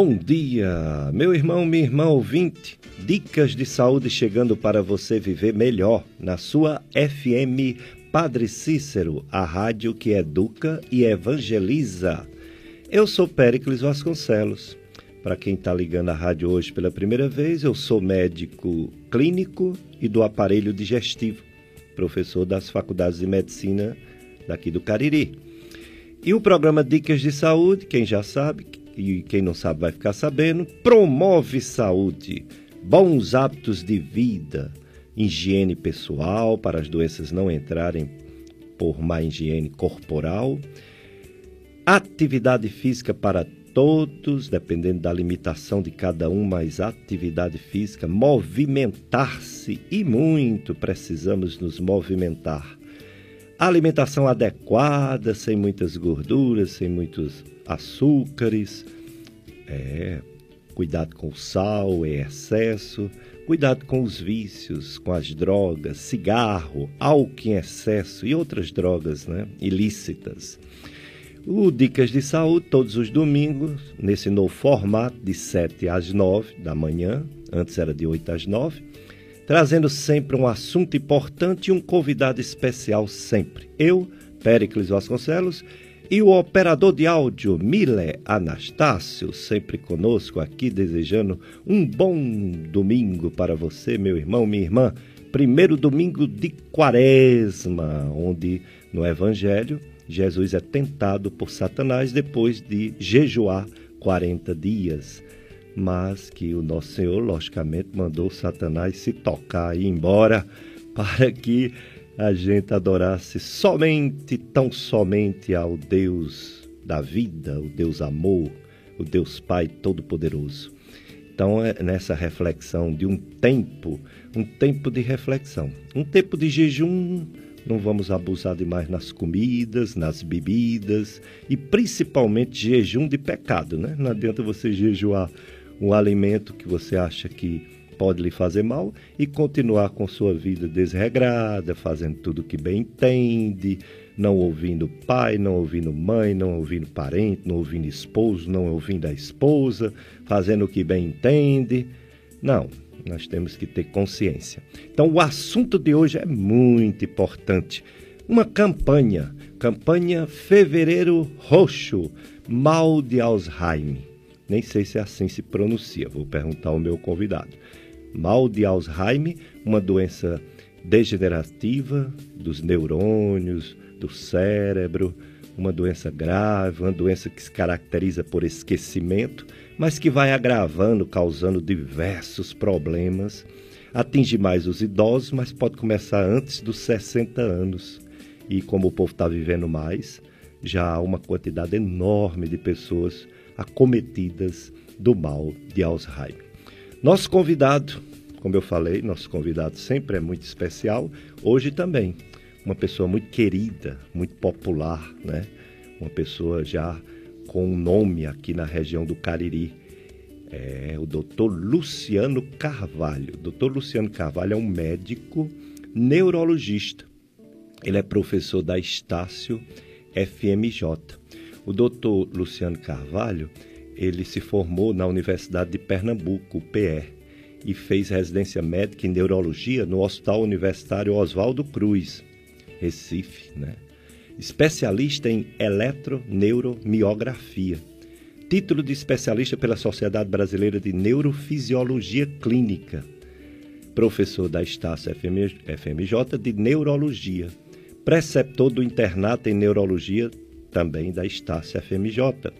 Bom dia, meu irmão, minha irmã ouvinte. Dicas de saúde chegando para você viver melhor na sua FM Padre Cícero, a rádio que educa e evangeliza. Eu sou Péricles Vasconcelos. Para quem está ligando a rádio hoje pela primeira vez, eu sou médico clínico e do aparelho digestivo, professor das faculdades de medicina daqui do Cariri. E o programa Dicas de Saúde, quem já sabe, e quem não sabe vai ficar sabendo, promove saúde, bons hábitos de vida, higiene pessoal para as doenças não entrarem por má higiene corporal, atividade física para todos, dependendo da limitação de cada um, mas atividade física, movimentar-se e muito precisamos nos movimentar. Alimentação adequada, sem muitas gorduras, sem muitos açúcares, é, cuidado com o sal em excesso, cuidado com os vícios, com as drogas, cigarro, álcool em excesso e outras drogas né, ilícitas. O Dicas de Saúde, todos os domingos, nesse novo formato de 7 às 9 da manhã, antes era de 8 às 9, trazendo sempre um assunto importante e um convidado especial sempre. Eu, Péricles Vasconcelos, e o operador de áudio, Mile Anastácio, sempre conosco aqui, desejando um bom domingo para você, meu irmão, minha irmã. Primeiro domingo de quaresma, onde no Evangelho Jesus é tentado por Satanás depois de jejuar 40 dias. Mas que o nosso Senhor, logicamente, mandou Satanás se tocar e ir embora para que a gente adorasse somente, tão somente ao Deus da vida, o Deus amor, o Deus Pai Todo-Poderoso. Então, é nessa reflexão de um tempo, um tempo de reflexão, um tempo de jejum, não vamos abusar demais nas comidas, nas bebidas e principalmente jejum de pecado, né? Não adianta você jejuar um alimento que você acha que pode lhe fazer mal e continuar com sua vida desregrada, fazendo tudo que bem entende, não ouvindo pai, não ouvindo mãe, não ouvindo parente, não ouvindo esposo, não ouvindo a esposa, fazendo o que bem entende. Não, nós temos que ter consciência. Então, o assunto de hoje é muito importante. Uma campanha, campanha Fevereiro Roxo, mal de Alzheimer. Nem sei se assim se pronuncia, vou perguntar ao meu convidado mal de Alzheimer, uma doença degenerativa dos neurônios, do cérebro, uma doença grave, uma doença que se caracteriza por esquecimento, mas que vai agravando, causando diversos problemas. Atinge mais os idosos, mas pode começar antes dos 60 anos. E como o povo está vivendo mais, já há uma quantidade enorme de pessoas acometidas do mal de Alzheimer. Nosso convidado, como eu falei, nosso convidado sempre é muito especial, hoje também. Uma pessoa muito querida, muito popular, né? Uma pessoa já com um nome aqui na região do Cariri. É o doutor Luciano Carvalho. Doutor Luciano Carvalho é um médico neurologista. Ele é professor da Estácio FMJ. O doutor Luciano Carvalho ele se formou na Universidade de Pernambuco, UPE, e fez residência médica em neurologia no Hospital Universitário Oswaldo Cruz, Recife, né? Especialista em eletroneuromiografia. Título de especialista pela Sociedade Brasileira de Neurofisiologia Clínica. Professor da Estácio FMJ de Neurologia. Preceptor do internato em Neurologia também da Estácio FMJ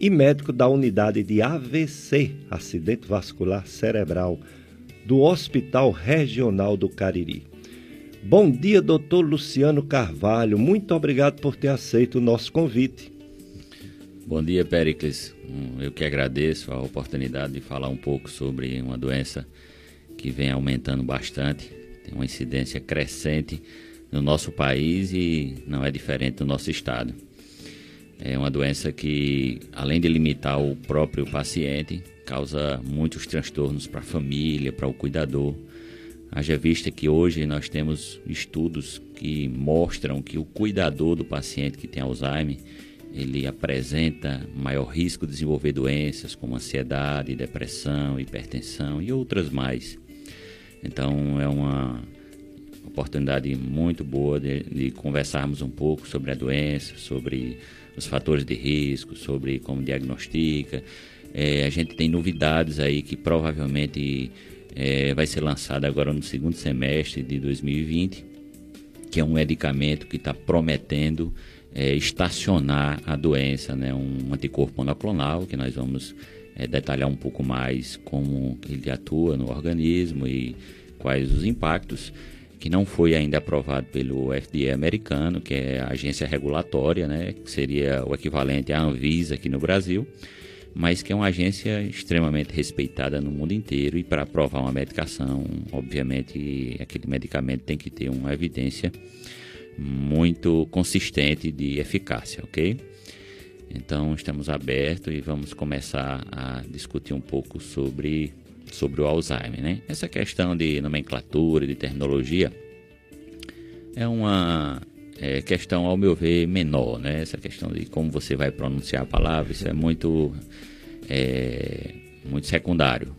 e médico da unidade de AVC, acidente vascular cerebral, do Hospital Regional do Cariri. Bom dia, doutor Luciano Carvalho. Muito obrigado por ter aceito o nosso convite. Bom dia, Pericles. Hum, eu que agradeço a oportunidade de falar um pouco sobre uma doença que vem aumentando bastante, tem uma incidência crescente no nosso país e não é diferente do nosso estado. É uma doença que, além de limitar o próprio paciente, causa muitos transtornos para a família, para o cuidador. Haja vista que hoje nós temos estudos que mostram que o cuidador do paciente que tem Alzheimer ele apresenta maior risco de desenvolver doenças como ansiedade, depressão, hipertensão e outras mais. Então é uma oportunidade muito boa de, de, conversarmos um pouco sobre a doença, sobre os fatores de risco, sobre como diagnostica. É, a gente tem novidades aí que provavelmente é, vai ser lançada agora no segundo semestre de 2020, que é um medicamento que está prometendo é, estacionar a doença, né? um anticorpo monoclonal, que nós vamos é, detalhar um pouco mais como ele atua no organismo e quais os impactos, que não foi ainda aprovado pelo FDA americano, que é a agência regulatória, né? que seria o equivalente à Anvisa aqui no Brasil mas que é uma agência extremamente respeitada no mundo inteiro e para aprovar uma medicação, obviamente, aquele medicamento tem que ter uma evidência muito consistente de eficácia, ok? Então estamos abertos e vamos começar a discutir um pouco sobre, sobre o Alzheimer, né? Essa questão de nomenclatura, de terminologia, é uma é, questão, ao meu ver, menor, né? Essa questão de como você vai pronunciar a palavra, isso é muito, é, muito secundário.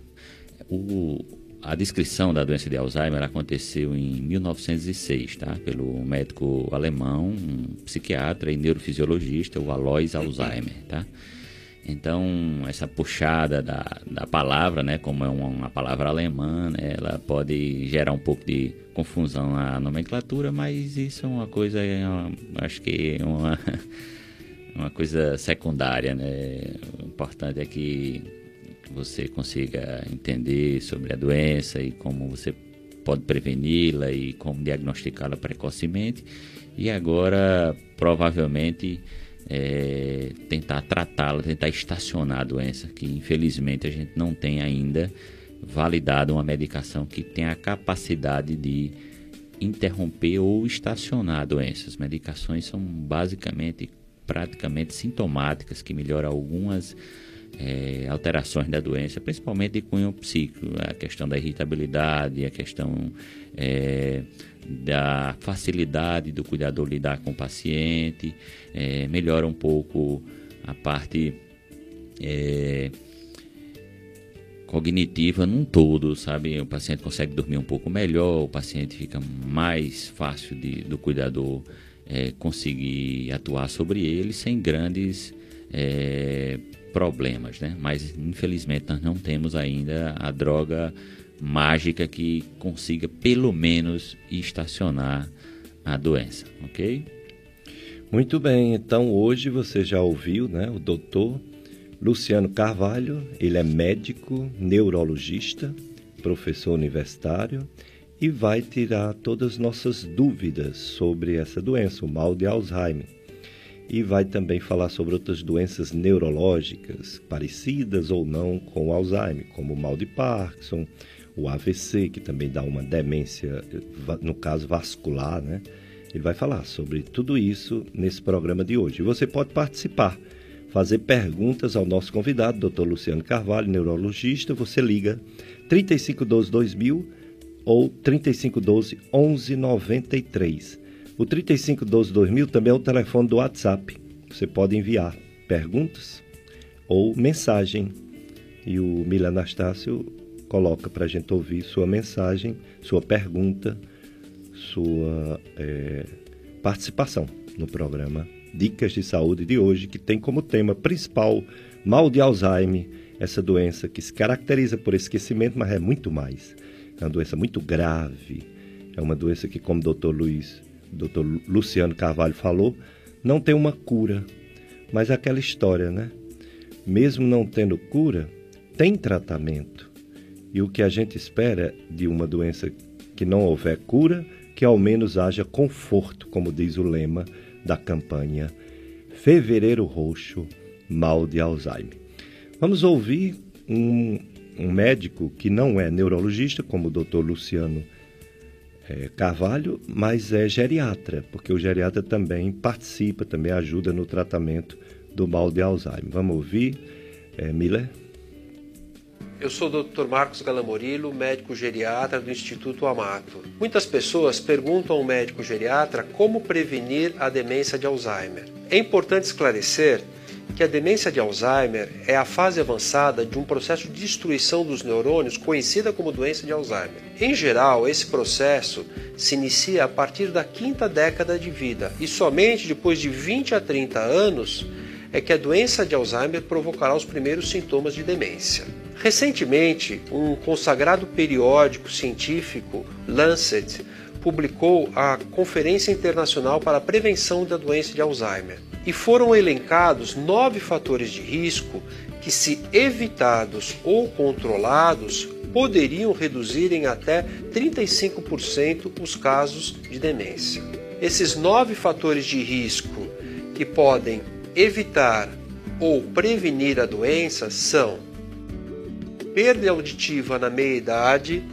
O, a descrição da doença de Alzheimer aconteceu em 1906, tá? Pelo médico alemão, um psiquiatra e neurofisiologista, o Alois Alzheimer, tá? Então, essa puxada da, da palavra, né, como é uma, uma palavra alemã, né, ela pode gerar um pouco de confusão na nomenclatura, mas isso é uma coisa, é acho que é uma, uma coisa secundária, né? O importante é que você consiga entender sobre a doença e como você pode preveni-la e como diagnosticá-la precocemente. E agora, provavelmente, é, tentar tratá-la, tentar estacionar a doença, que infelizmente a gente não tem ainda validado uma medicação que tenha a capacidade de interromper ou estacionar a doença. As medicações são basicamente, praticamente sintomáticas, que melhoram algumas é, alterações da doença, principalmente de cunho psíquico, a questão da irritabilidade, a questão é, da facilidade do cuidador lidar com o paciente, é, melhora um pouco a parte é, cognitiva num todo, sabe? O paciente consegue dormir um pouco melhor, o paciente fica mais fácil de, do cuidador é, conseguir atuar sobre ele sem grandes é, problemas, né? Mas infelizmente nós não temos ainda a droga mágica que consiga pelo menos estacionar a doença, ok? Muito bem, então hoje você já ouviu, né, o doutor Luciano Carvalho, ele é médico, neurologista, professor universitário e vai tirar todas as nossas dúvidas sobre essa doença, o mal de Alzheimer e vai também falar sobre outras doenças neurológicas parecidas ou não com o Alzheimer, como o mal de Parkinson, o AVC, que também dá uma demência, no caso vascular, né? Ele vai falar sobre tudo isso nesse programa de hoje. E você pode participar, fazer perguntas ao nosso convidado, Dr. Luciano Carvalho, neurologista. Você liga 3512 2000 ou 3512 1193. O 3512-2000 também é o telefone do WhatsApp. Você pode enviar perguntas ou mensagem. E o Mila Anastácio coloca para a gente ouvir sua mensagem, sua pergunta, sua é, participação no programa Dicas de Saúde de hoje, que tem como tema principal mal de Alzheimer, essa doença que se caracteriza por esquecimento, mas é muito mais. É uma doença muito grave, é uma doença que, como o doutor Luiz Dr. Luciano Carvalho falou, não tem uma cura. Mas é aquela história, né? Mesmo não tendo cura, tem tratamento. E o que a gente espera de uma doença que não houver cura, que ao menos haja conforto, como diz o lema da campanha Fevereiro Roxo, Mal de Alzheimer. Vamos ouvir um, um médico que não é neurologista, como o Dr. Luciano é, Carvalho, mas é geriatra, porque o geriatra também participa, também ajuda no tratamento do mal de Alzheimer. Vamos ouvir, é, Miller? Eu sou o Dr. Marcos Galamorilo, médico geriatra do Instituto Amato. Muitas pessoas perguntam ao médico geriatra como prevenir a demência de Alzheimer. É importante esclarecer que a demência de Alzheimer é a fase avançada de um processo de destruição dos neurônios conhecida como doença de Alzheimer. Em geral, esse processo se inicia a partir da quinta década de vida e somente depois de 20 a 30 anos é que a doença de Alzheimer provocará os primeiros sintomas de demência. Recentemente, um consagrado periódico científico, Lancet, publicou a Conferência Internacional para a Prevenção da Doença de Alzheimer e foram elencados nove fatores de risco que, se evitados ou controlados, poderiam reduzir em até 35% os casos de demência. Esses nove fatores de risco que podem evitar ou prevenir a doença são perda auditiva na meia-idade,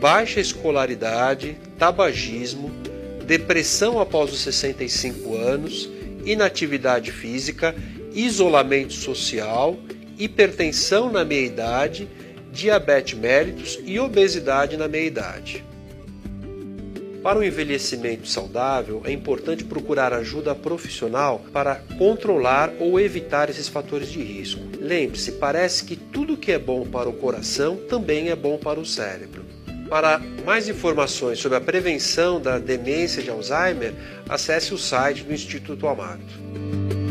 baixa escolaridade, tabagismo, depressão após os 65 anos, inatividade física, isolamento social, hipertensão na meia-idade, diabetes mellitus e obesidade na meia-idade. Para o envelhecimento saudável, é importante procurar ajuda profissional para controlar ou evitar esses fatores de risco. Lembre-se, parece que tudo que é bom para o coração também é bom para o cérebro. Para mais informações sobre a prevenção da demência de Alzheimer, acesse o site do Instituto Amato.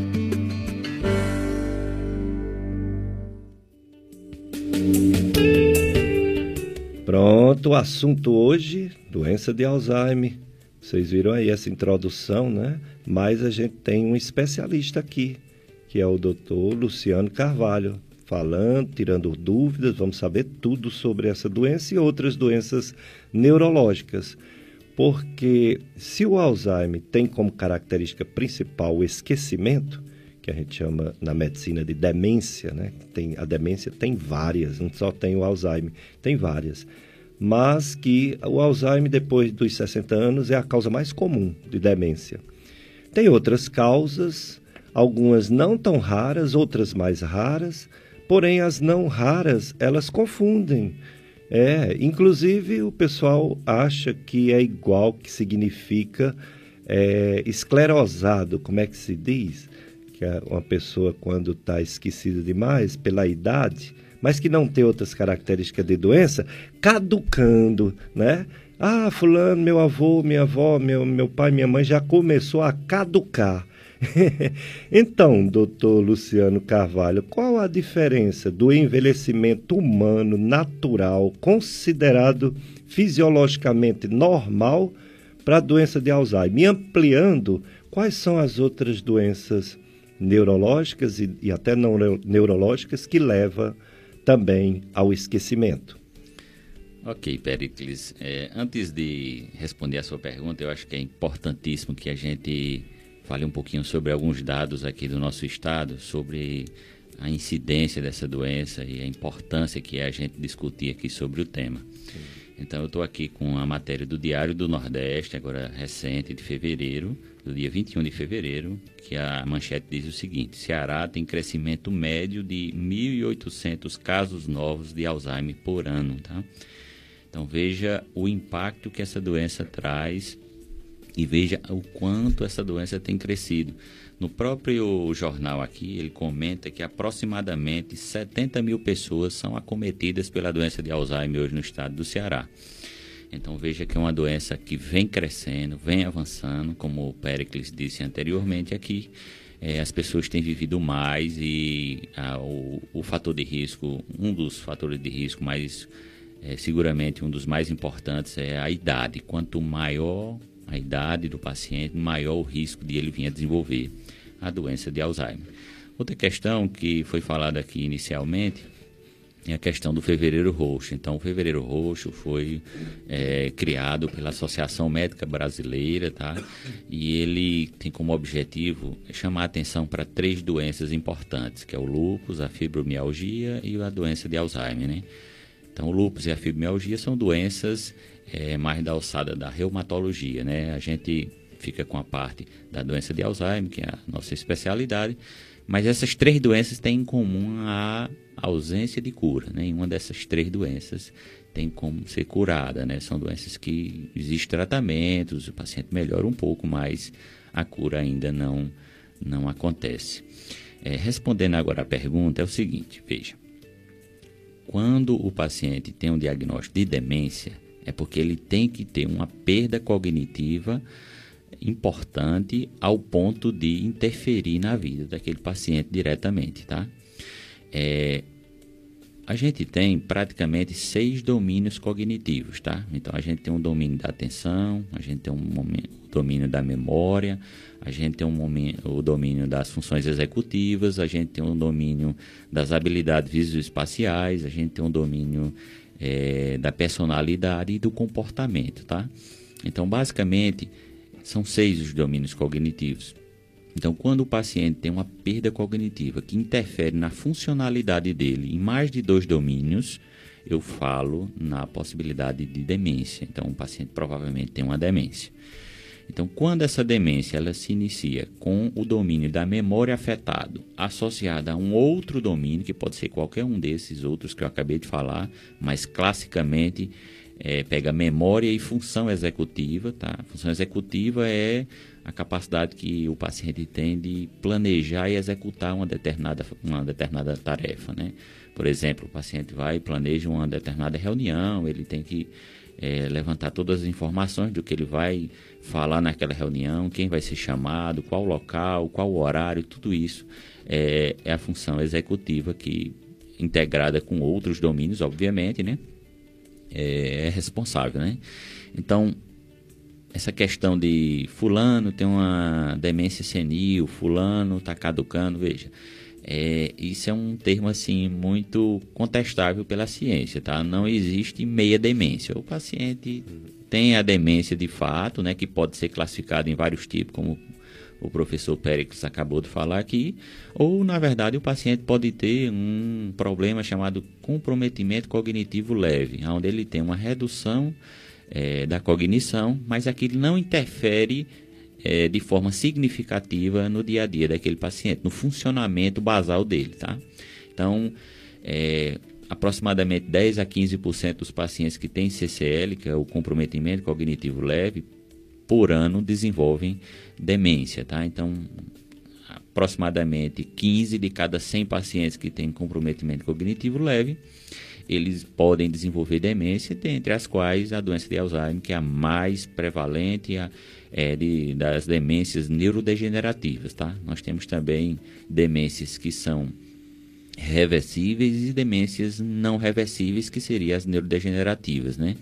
Pronto, o assunto hoje doença de Alzheimer. Vocês viram aí essa introdução, né? Mas a gente tem um especialista aqui, que é o doutor Luciano Carvalho, falando, tirando dúvidas, vamos saber tudo sobre essa doença e outras doenças neurológicas. Porque se o Alzheimer tem como característica principal o esquecimento, que a gente chama na medicina de demência, né? Tem, a demência tem várias, não só tem o Alzheimer, tem várias mas que o Alzheimer, depois dos 60 anos, é a causa mais comum de demência. Tem outras causas, algumas não tão raras, outras mais raras, porém as não raras, elas confundem. É, inclusive o pessoal acha que é igual, que significa é, esclerosado, como é que se diz? Uma pessoa quando está esquecida demais pela idade, mas que não tem outras características de doença, caducando, né? Ah, fulano, meu avô, minha avó, meu, meu pai, minha mãe já começou a caducar. então, doutor Luciano Carvalho, qual a diferença do envelhecimento humano natural, considerado fisiologicamente normal, para a doença de Alzheimer? E ampliando, quais são as outras doenças neurológicas e, e até não neurológicas que levam também ao esquecimento. Ok, Pericles. É, antes de responder a sua pergunta, eu acho que é importantíssimo que a gente fale um pouquinho sobre alguns dados aqui do nosso estado, sobre a incidência dessa doença e a importância que é a gente discutir aqui sobre o tema. Sim. Então, eu estou aqui com a matéria do Diário do Nordeste, agora recente, de fevereiro, do dia 21 de fevereiro, que a manchete diz o seguinte: Ceará tem crescimento médio de 1.800 casos novos de Alzheimer por ano. Tá? Então, veja o impacto que essa doença traz e veja o quanto essa doença tem crescido. No próprio jornal aqui, ele comenta que aproximadamente 70 mil pessoas são acometidas pela doença de Alzheimer hoje no estado do Ceará. Então veja que é uma doença que vem crescendo, vem avançando, como o Pericles disse anteriormente aqui. É, as pessoas têm vivido mais e o, o, fator de risco, um dos fatores de risco mais, é, seguramente um dos mais importantes é a idade. Quanto maior a idade do paciente, maior o risco de ele vir a desenvolver a doença de Alzheimer. Outra questão que foi falada aqui inicialmente é a questão do Fevereiro Roxo. Então, o Fevereiro Roxo foi é, criado pela Associação Médica Brasileira, tá? E ele tem como objetivo chamar a atenção para três doenças importantes, que é o lúpus, a fibromialgia e a doença de Alzheimer, né? Então, o lúpus e a fibromialgia são doenças é, mais da alçada da reumatologia, né? A gente fica com a parte da doença de Alzheimer, que é a nossa especialidade. Mas essas três doenças têm em comum a ausência de cura. Nenhuma dessas três doenças tem como ser curada. Né? São doenças que existem tratamentos, o paciente melhora um pouco, mas a cura ainda não, não acontece. É, respondendo agora a pergunta, é o seguinte: veja. Quando o paciente tem um diagnóstico de demência, é porque ele tem que ter uma perda cognitiva importante ao ponto de interferir na vida daquele paciente diretamente, tá? É, a gente tem praticamente seis domínios cognitivos, tá? Então a gente tem um domínio da atenção, a gente tem um domínio da memória, a gente tem um momento, o domínio das funções executivas, a gente tem um domínio das habilidades visoespaciais, a gente tem um domínio é, da personalidade e do comportamento, tá? Então, basicamente, são seis os domínios cognitivos. Então, quando o paciente tem uma perda cognitiva que interfere na funcionalidade dele em mais de dois domínios, eu falo na possibilidade de demência. Então, o paciente provavelmente tem uma demência. Então, quando essa demência ela se inicia com o domínio da memória afetado, associada a um outro domínio, que pode ser qualquer um desses outros que eu acabei de falar, mas classicamente é, pega memória e função executiva. Tá? A função executiva é a capacidade que o paciente tem de planejar e executar uma determinada, uma determinada tarefa. Né? Por exemplo, o paciente vai e planeja uma determinada reunião, ele tem que é, levantar todas as informações do que ele vai falar naquela reunião, quem vai ser chamado, qual local, qual horário, tudo isso é, é a função executiva que, integrada com outros domínios, obviamente, né? É, é responsável, né? Então, essa questão de fulano tem uma demência senil, fulano está caducando, veja, é, isso é um termo assim muito contestável pela ciência, tá? Não existe meia demência. O paciente tem a demência de fato, né, que pode ser classificada em vários tipos, como o professor Péricles acabou de falar aqui, ou na verdade o paciente pode ter um problema chamado comprometimento cognitivo leve, onde ele tem uma redução é, da cognição, mas aquilo não interfere é, de forma significativa no dia a dia daquele paciente, no funcionamento basal dele, tá? Então, é, aproximadamente 10 a 15% dos pacientes que têm CCL, que é o comprometimento cognitivo leve, por ano desenvolvem demência, tá? Então, aproximadamente 15 de cada 100 pacientes que têm comprometimento cognitivo leve eles podem desenvolver demência, dentre as quais a doença de Alzheimer, que é a mais prevalente é, de, das demências neurodegenerativas. Tá? Nós temos também demências que são reversíveis e demências não reversíveis, que seriam as neurodegenerativas. Né?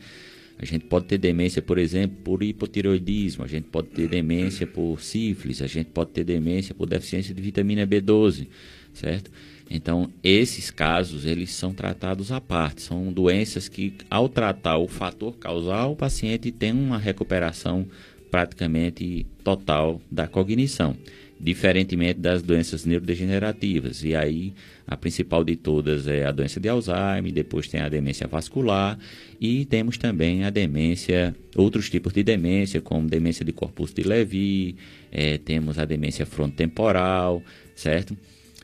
A gente pode ter demência, por exemplo, por hipotireoidismo, a gente pode ter demência por sífilis, a gente pode ter demência por deficiência de vitamina B12, certo? Então, esses casos, eles são tratados à parte. São doenças que, ao tratar o fator causal, o paciente tem uma recuperação praticamente total da cognição, diferentemente das doenças neurodegenerativas. E aí, a principal de todas é a doença de Alzheimer, depois tem a demência vascular e temos também a demência, outros tipos de demência, como demência de corpus de Levy, é, temos a demência frontotemporal, certo?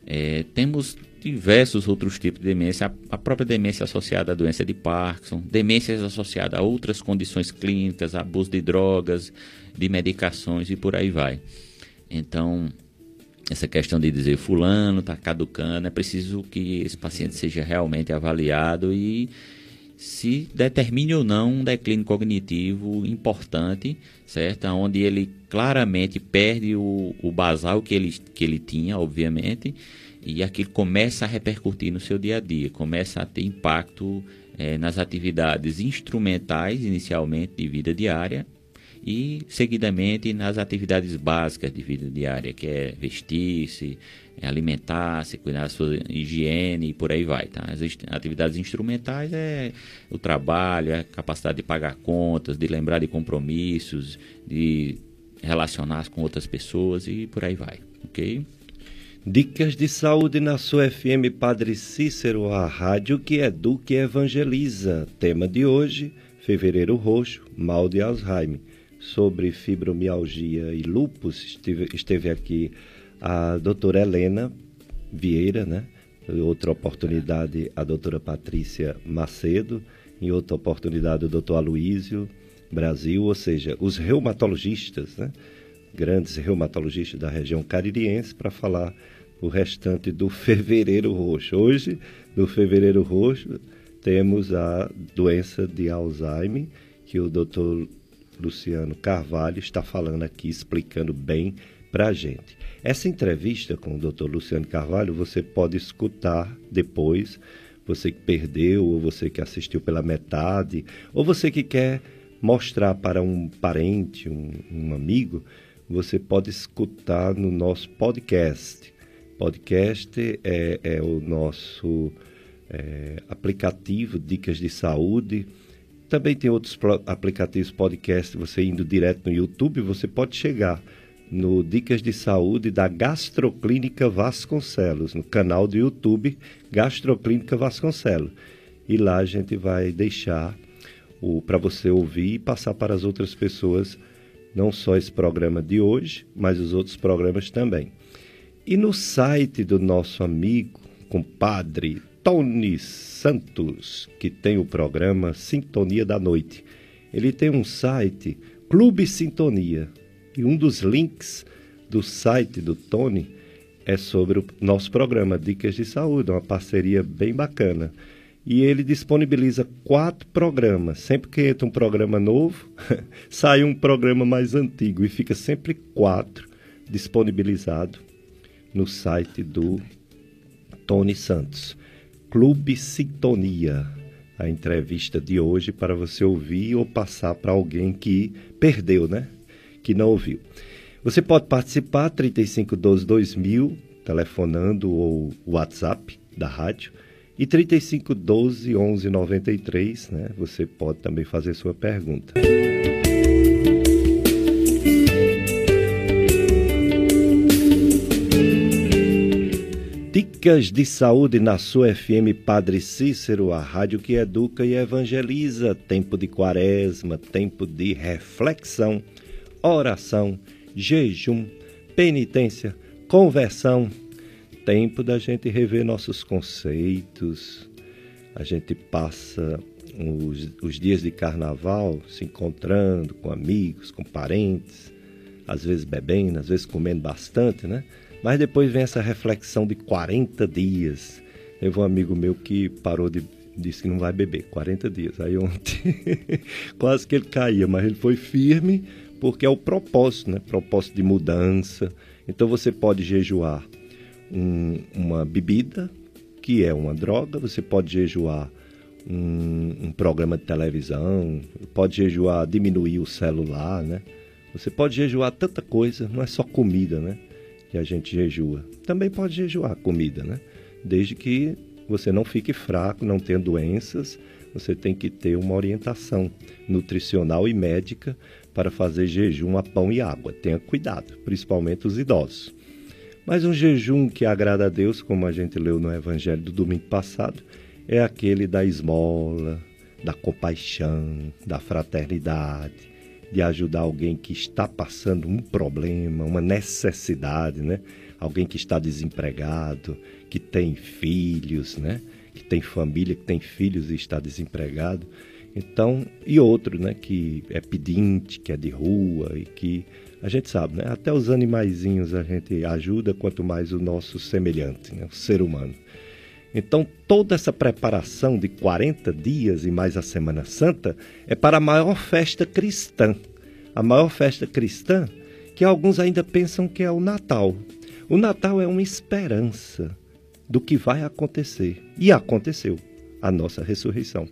É, temos diversos outros tipos de demência, a, a, própria demência associada à doença de Parkinson, demências associadas a outras condições clínicas, abuso de drogas, de medicações e por aí vai. Então, essa questão de dizer fulano está caducando, é preciso que esse paciente seja realmente avaliado e se determine ou não um declínio cognitivo importante, certo? Onde ele claramente perde o, o basal que ele, que ele tinha, obviamente, e aquilo começa a repercutir no seu dia a dia, começa a ter impacto é, nas atividades instrumentais, inicialmente, de vida diária, e seguidamente nas atividades básicas de vida diária, que é vestir-se, é alimentar-se, cuidar da sua higiene e por aí vai. Tá? As atividades instrumentais é o trabalho, é a capacidade de pagar contas, de lembrar de compromissos, de relacionar-se com outras pessoas e por aí vai, ok? Dicas de saúde na sua FM Padre Cícero, a rádio que educa e evangeliza. Tema de hoje, Fevereiro Roxo, mal de Alzheimer. sobre fibromialgia e lúpus, esteve, esteve aqui a doutora Helena Vieira, né? Em outra oportunidade, a doutora Patrícia Macedo, em outra oportunidade, o doutor Aloísio Brasil, ou seja, os reumatologistas, né? grandes reumatologistas da região caririense, para falar o restante do fevereiro roxo. Hoje, no fevereiro roxo, temos a doença de Alzheimer, que o doutor Luciano Carvalho está falando aqui, explicando bem para a gente. Essa entrevista com o Dr. Luciano Carvalho você pode escutar depois, você que perdeu, ou você que assistiu pela metade, ou você que quer mostrar para um parente, um, um amigo, você pode escutar no nosso podcast. Podcast é, é o nosso é, aplicativo Dicas de Saúde também tem outros aplicativos podcast, você indo direto no YouTube, você pode chegar no Dicas de Saúde da Gastroclínica Vasconcelos, no canal do YouTube Gastroclínica Vasconcelos. E lá a gente vai deixar o para você ouvir e passar para as outras pessoas não só esse programa de hoje, mas os outros programas também. E no site do nosso amigo, compadre Tony Santos, que tem o programa Sintonia da Noite. Ele tem um site, Clube Sintonia, e um dos links do site do Tony é sobre o nosso programa Dicas de Saúde, uma parceria bem bacana. E ele disponibiliza quatro programas. Sempre que entra um programa novo, sai um programa mais antigo e fica sempre quatro disponibilizado no site do Tony Santos. Clube Sintonia, a entrevista de hoje para você ouvir ou passar para alguém que perdeu, né? Que não ouviu. Você pode participar 3512 2000 telefonando ou WhatsApp da rádio e 3512 1193, né? Você pode também fazer sua pergunta. Dicas de saúde na sua FM Padre Cícero, a rádio que educa e evangeliza. Tempo de quaresma, tempo de reflexão, oração, jejum, penitência, conversão. Tempo da gente rever nossos conceitos. A gente passa os, os dias de carnaval se encontrando com amigos, com parentes, às vezes bebendo, às vezes comendo bastante, né? Mas depois vem essa reflexão de 40 dias. Teve um amigo meu que parou de. disse que não vai beber, 40 dias. Aí ontem quase que ele caía, mas ele foi firme porque é o propósito, né? Propósito de mudança. Então você pode jejuar um, uma bebida, que é uma droga, você pode jejuar um, um, programa de televisão, pode jejuar diminuir o celular, né? Você pode jejuar tanta coisa, não é só comida, né? que a gente jejua. Também pode jejuar comida, né? Desde que você não fique fraco, não tenha doenças, você tem que ter uma orientação nutricional e médica para fazer jejum a pão e água. Tenha cuidado, principalmente os idosos. Mas um jejum que agrada a Deus, como a gente leu no Evangelho do domingo passado, é aquele da esmola, da compaixão, da fraternidade, de ajudar alguém que está passando um problema, uma necessidade, né? Alguém que está desempregado, que tem filhos, né? Que tem família, que tem filhos e está desempregado. Então, e outro, né, que é pedinte, que é de rua e que a gente sabe, né? Até os animaizinhos a gente ajuda, quanto mais o nosso semelhante, né? o ser humano. Então, toda essa preparação de 40 dias e mais a Semana Santa é para a maior festa cristã. A maior festa cristã que alguns ainda pensam que é o Natal. O Natal é uma esperança do que vai acontecer. E aconteceu a nossa ressurreição.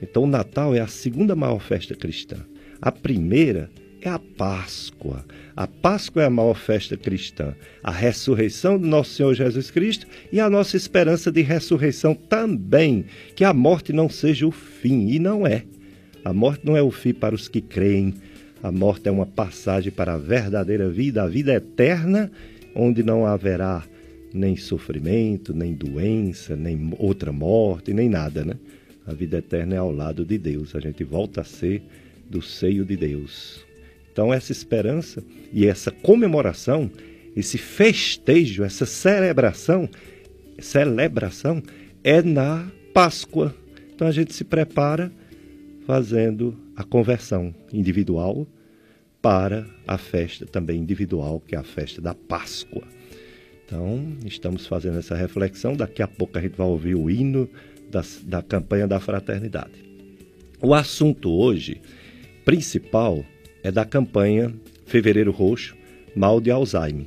Então, o Natal é a segunda maior festa cristã. A primeira é a Páscoa. A Páscoa é a maior festa cristã, a ressurreição do nosso Senhor Jesus Cristo e a nossa esperança de ressurreição também, que a morte não seja o fim, e não é. A morte não é o fim para os que creem, a morte é uma passagem para a verdadeira vida, a vida eterna, onde não haverá nem sofrimento, nem doença, nem outra morte, nem nada, né? A vida eterna é ao lado de Deus, a gente volta a ser do seio de Deus. Então, essa esperança e essa comemoração, esse festejo, essa celebração, celebração é na Páscoa. Então, a gente se prepara fazendo a conversão individual para a festa também individual, que é a festa da Páscoa. Então, estamos fazendo essa reflexão. Daqui a pouco a gente vai ouvir o hino da, da campanha da fraternidade. O assunto hoje principal é da campanha Fevereiro Roxo, Mal de Alzheimer.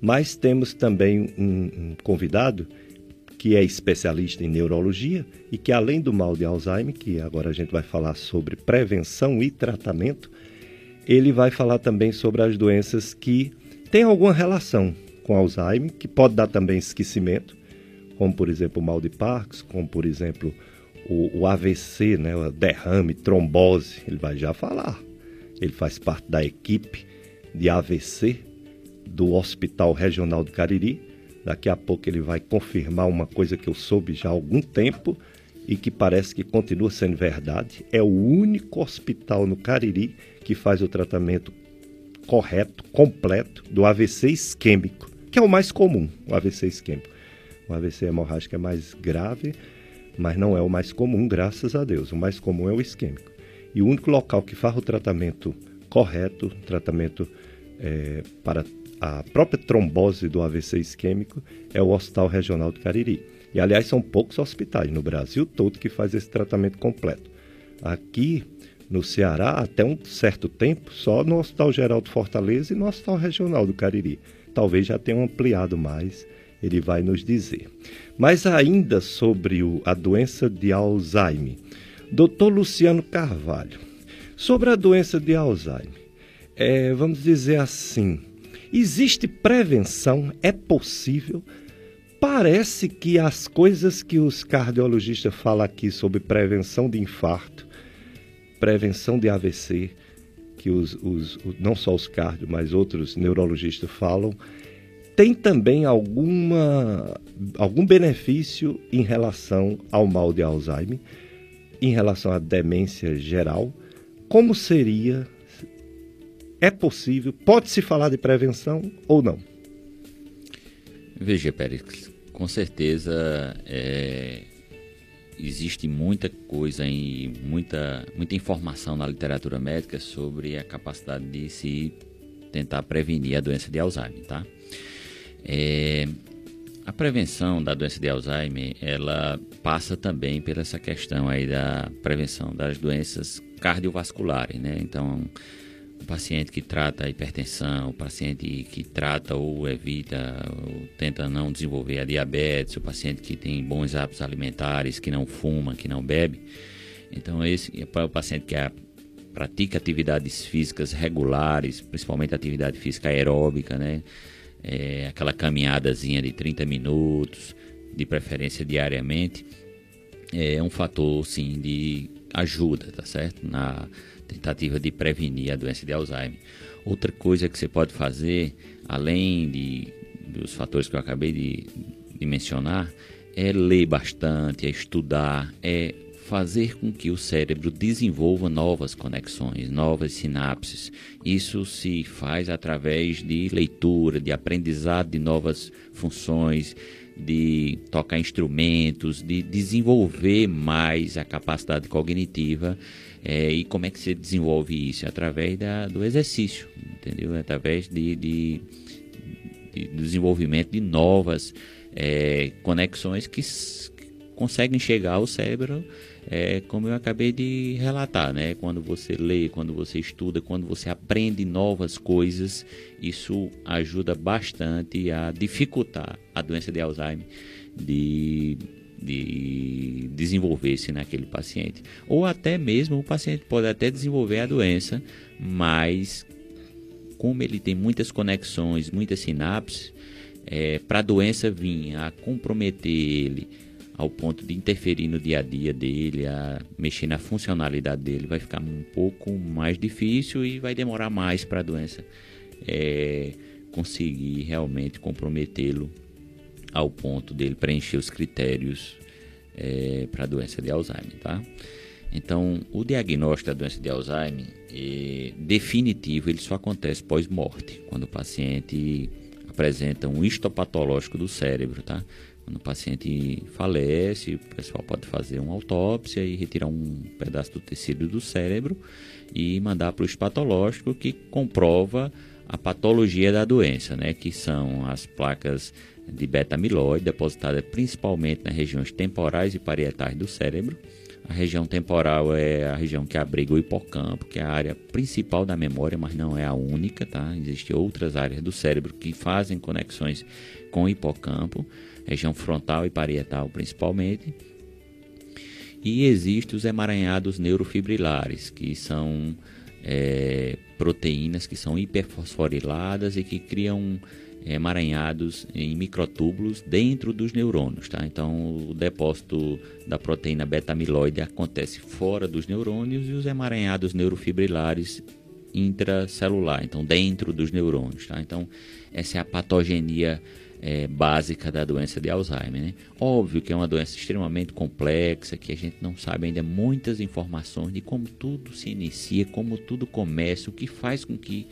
Mas temos também um, um convidado que é especialista em neurologia e que, além do mal de Alzheimer, que agora a gente vai falar sobre prevenção e tratamento, ele vai falar também sobre as doenças que têm alguma relação com Alzheimer, que pode dar também esquecimento, como por exemplo o mal de Parkinson, como por exemplo o, o AVC, né, o derrame, trombose, ele vai já falar. Ele faz parte da equipe de AVC do Hospital Regional do Cariri. Daqui a pouco ele vai confirmar uma coisa que eu soube já há algum tempo e que parece que continua sendo verdade. É o único hospital no Cariri que faz o tratamento correto, completo do AVC isquêmico, que é o mais comum, o AVC isquêmico. O AVC hemorrágico é mais grave, mas não é o mais comum, graças a Deus. O mais comum é o isquêmico. E o único local que faz o tratamento correto, tratamento é, para a própria trombose do AVC isquêmico, é o Hospital Regional do Cariri. E, aliás, são poucos hospitais no Brasil todo que faz esse tratamento completo. Aqui no Ceará, até um certo tempo, só no Hospital Geral de Fortaleza e no Hospital Regional do Cariri. Talvez já tenham ampliado mais, ele vai nos dizer. Mas ainda sobre o, a doença de Alzheimer. Doutor Luciano Carvalho, sobre a doença de Alzheimer, é, vamos dizer assim, existe prevenção? É possível? Parece que as coisas que os cardiologistas falam aqui sobre prevenção de infarto, prevenção de AVC, que os, os, não só os cardio, mas outros neurologistas falam, tem também alguma, algum benefício em relação ao mal de Alzheimer, em relação à demência geral? Como seria? É possível? Pode-se falar de prevenção ou não? Veja, Pérez, com certeza é, existe muita coisa e muita, muita informação na literatura médica sobre a capacidade de se tentar prevenir a doença de Alzheimer, tá? É, a prevenção da doença de Alzheimer, ela passa também por essa questão aí da prevenção das doenças cardiovasculares, né? Então, o paciente que trata a hipertensão, o paciente que trata ou evita ou tenta não desenvolver a diabetes, o paciente que tem bons hábitos alimentares, que não fuma, que não bebe. Então, esse é o paciente que pratica atividades físicas regulares, principalmente atividade física aeróbica, né? É, aquela caminhadazinha de 30 minutos, de preferência diariamente, é um fator sim de ajuda, tá certo? Na tentativa de prevenir a doença de Alzheimer. Outra coisa que você pode fazer, além de, dos fatores que eu acabei de, de mencionar, é ler bastante, é estudar, é fazer com que o cérebro desenvolva novas conexões, novas sinapses. Isso se faz através de leitura, de aprendizado de novas funções, de tocar instrumentos, de desenvolver mais a capacidade cognitiva. É, e como é que se desenvolve isso? Através da, do exercício, entendeu? Através de, de, de desenvolvimento de novas é, conexões que conseguem chegar ao cérebro é, como eu acabei de relatar, né? Quando você lê, quando você estuda, quando você aprende novas coisas, isso ajuda bastante a dificultar a doença de Alzheimer de, de desenvolver-se naquele paciente. Ou até mesmo o paciente pode até desenvolver a doença, mas como ele tem muitas conexões, muitas sinapses, é, para a doença vir a comprometer ele ao ponto de interferir no dia a dia dele, a mexer na funcionalidade dele, vai ficar um pouco mais difícil e vai demorar mais para a doença é, conseguir realmente comprometê-lo ao ponto dele preencher os critérios é, para a doença de Alzheimer, tá? Então, o diagnóstico da doença de Alzheimer, é definitivo, ele só acontece pós-morte, quando o paciente apresenta um histopatológico do cérebro, tá? Quando o paciente falece, o pessoal pode fazer uma autópsia e retirar um pedaço do tecido do cérebro e mandar para o histopatológico que comprova a patologia da doença, né? Que são as placas de beta-amiloide depositadas principalmente nas regiões temporais e parietais do cérebro. A região temporal é a região que abriga o hipocampo, que é a área principal da memória, mas não é a única, tá? Existem outras áreas do cérebro que fazem conexões com o hipocampo região frontal e parietal principalmente. E existem os emaranhados neurofibrilares, que são é, proteínas que são hiperfosforiladas e que criam emaranhados em microtúbulos dentro dos neurônios. Tá? Então, o depósito da proteína beta-amiloide acontece fora dos neurônios e os emaranhados neurofibrilares intracelular, então dentro dos neurônios. Tá? Então, essa é a patogenia é, básica da doença de Alzheimer. Né? Óbvio que é uma doença extremamente complexa, que a gente não sabe ainda muitas informações de como tudo se inicia, como tudo começa, o que faz com que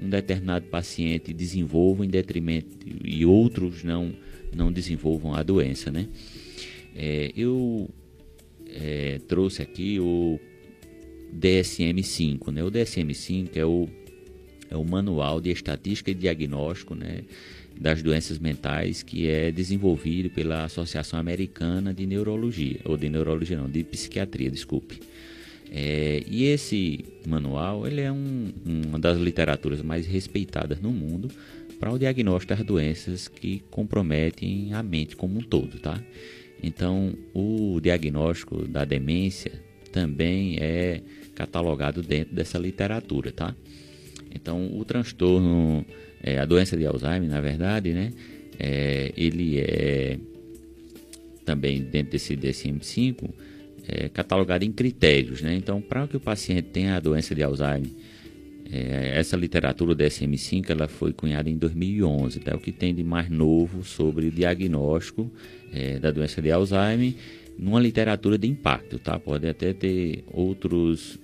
um determinado paciente desenvolva em detrimento e outros não, não desenvolvam a doença. Né? É, eu é, trouxe aqui o DSM-5. Né? O DSM-5 é o, é o Manual de Estatística e Diagnóstico né? Das doenças mentais que é desenvolvido pela Associação Americana de Neurologia, ou de Neurologia não, de Psiquiatria, desculpe. É, e esse manual ele é um, uma das literaturas mais respeitadas no mundo para o diagnóstico das doenças que comprometem a mente como um todo, tá? Então, o diagnóstico da demência também é catalogado dentro dessa literatura, tá? Então, o transtorno é, a doença de Alzheimer, na verdade, né? É, ele é também dentro desse DSM-5 é, catalogado em critérios, né? Então, para que o paciente tenha a doença de Alzheimer, é, essa literatura DSM-5 ela foi cunhada em 2011, tá? O que tem de mais novo sobre o diagnóstico é, da doença de Alzheimer numa literatura de impacto, tá? Pode até ter outros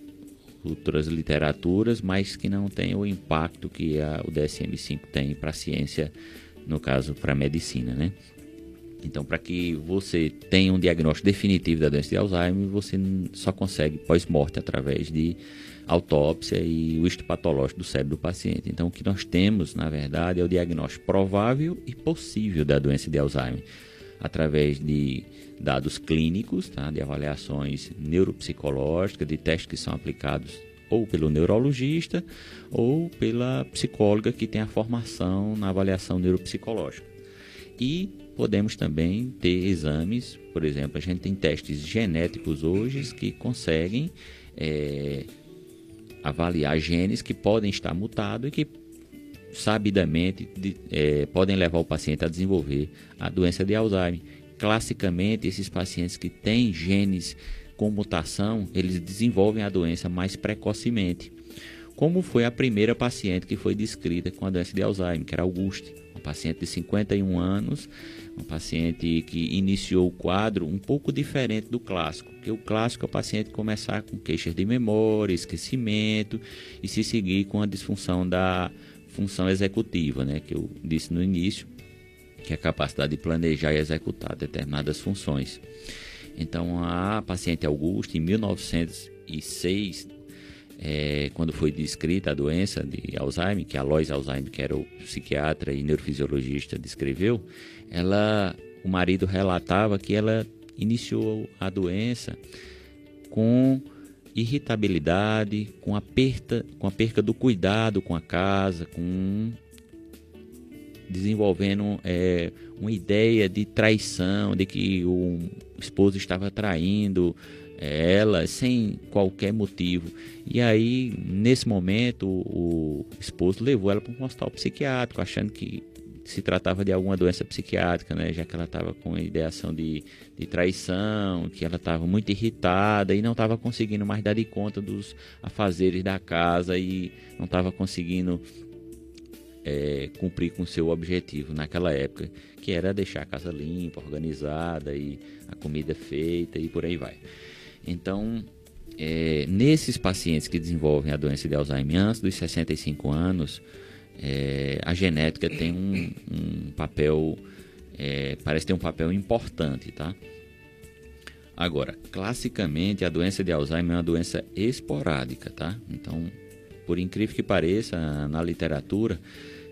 outras literaturas, mas que não tem o impacto que a, o DSM-5 tem para a ciência, no caso para a medicina, né? Então, para que você tenha um diagnóstico definitivo da doença de Alzheimer, você só consegue pós-morte através de autópsia e o histopatológico do cérebro do paciente. Então, o que nós temos, na verdade, é o diagnóstico provável e possível da doença de Alzheimer, através de dados clínicos, tá? de avaliações neuropsicológicas, de testes que são aplicados ou pelo neurologista ou pela psicóloga que tem a formação na avaliação neuropsicológica. E podemos também ter exames, por exemplo, a gente tem testes genéticos hoje que conseguem é, avaliar genes que podem estar mutados e que sabidamente de, é, podem levar o paciente a desenvolver a doença de Alzheimer. Classicamente, esses pacientes que têm genes com mutação, eles desenvolvem a doença mais precocemente. Como foi a primeira paciente que foi descrita com a doença de Alzheimer, que era Auguste, uma paciente de 51 anos, uma paciente que iniciou o quadro um pouco diferente do clássico, que o clássico é o paciente começar com queixas de memória, esquecimento e se seguir com a disfunção da função executiva, né, que eu disse no início, que é a capacidade de planejar e executar determinadas funções. Então, a paciente Augusta, em 1906, é, quando foi descrita a doença de Alzheimer, que a Lois Alzheimer, que era o psiquiatra e neurofisiologista, descreveu, ela, o marido relatava que ela iniciou a doença com irritabilidade, com a perda, com a perca do cuidado com a casa, com desenvolvendo é, uma ideia de traição, de que o esposo estava traindo é, ela sem qualquer motivo. E aí, nesse momento, o, esposo levou ela para um hospital psiquiátrico, achando que se tratava de alguma doença psiquiátrica, né? já que ela estava com ideação de, de traição, que ela estava muito irritada e não estava conseguindo mais dar de conta dos afazeres da casa e não estava conseguindo é, cumprir com seu objetivo naquela época, que era deixar a casa limpa, organizada e a comida feita e por aí vai. Então, é, nesses pacientes que desenvolvem a doença de Alzheimer antes dos 65 anos, é, a genética tem um, um papel, é, parece ter um papel importante, tá? Agora, classicamente, a doença de Alzheimer é uma doença esporádica, tá? Então, por incrível que pareça, na literatura,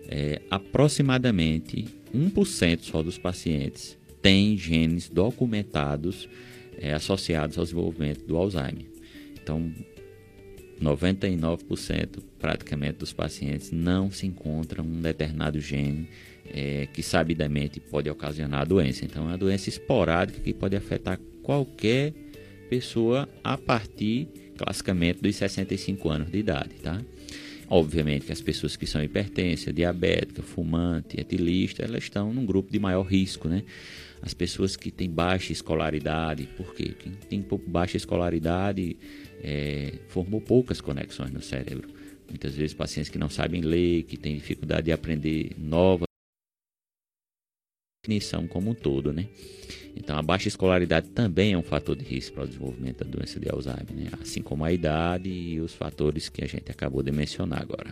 é, aproximadamente 1% só dos pacientes tem genes documentados é, associados ao desenvolvimento do Alzheimer. Então, 99% praticamente dos pacientes não se encontra um determinado gene é, que sabidamente pode ocasionar a doença. Então, é uma doença esporádica que pode afetar qualquer pessoa a partir, classicamente, dos 65 anos de idade, tá? Obviamente que as pessoas que são hipertensas, diabética, fumante, etilista, elas estão num grupo de maior risco, né? As pessoas que têm baixa escolaridade, por quê? Quem tem baixa escolaridade é, formou poucas conexões no cérebro. Muitas vezes pacientes que não sabem ler, que têm dificuldade de aprender novas definição como um todo, né? Então, a baixa escolaridade também é um fator de risco para o desenvolvimento da doença de Alzheimer, né? assim como a idade e os fatores que a gente acabou de mencionar agora.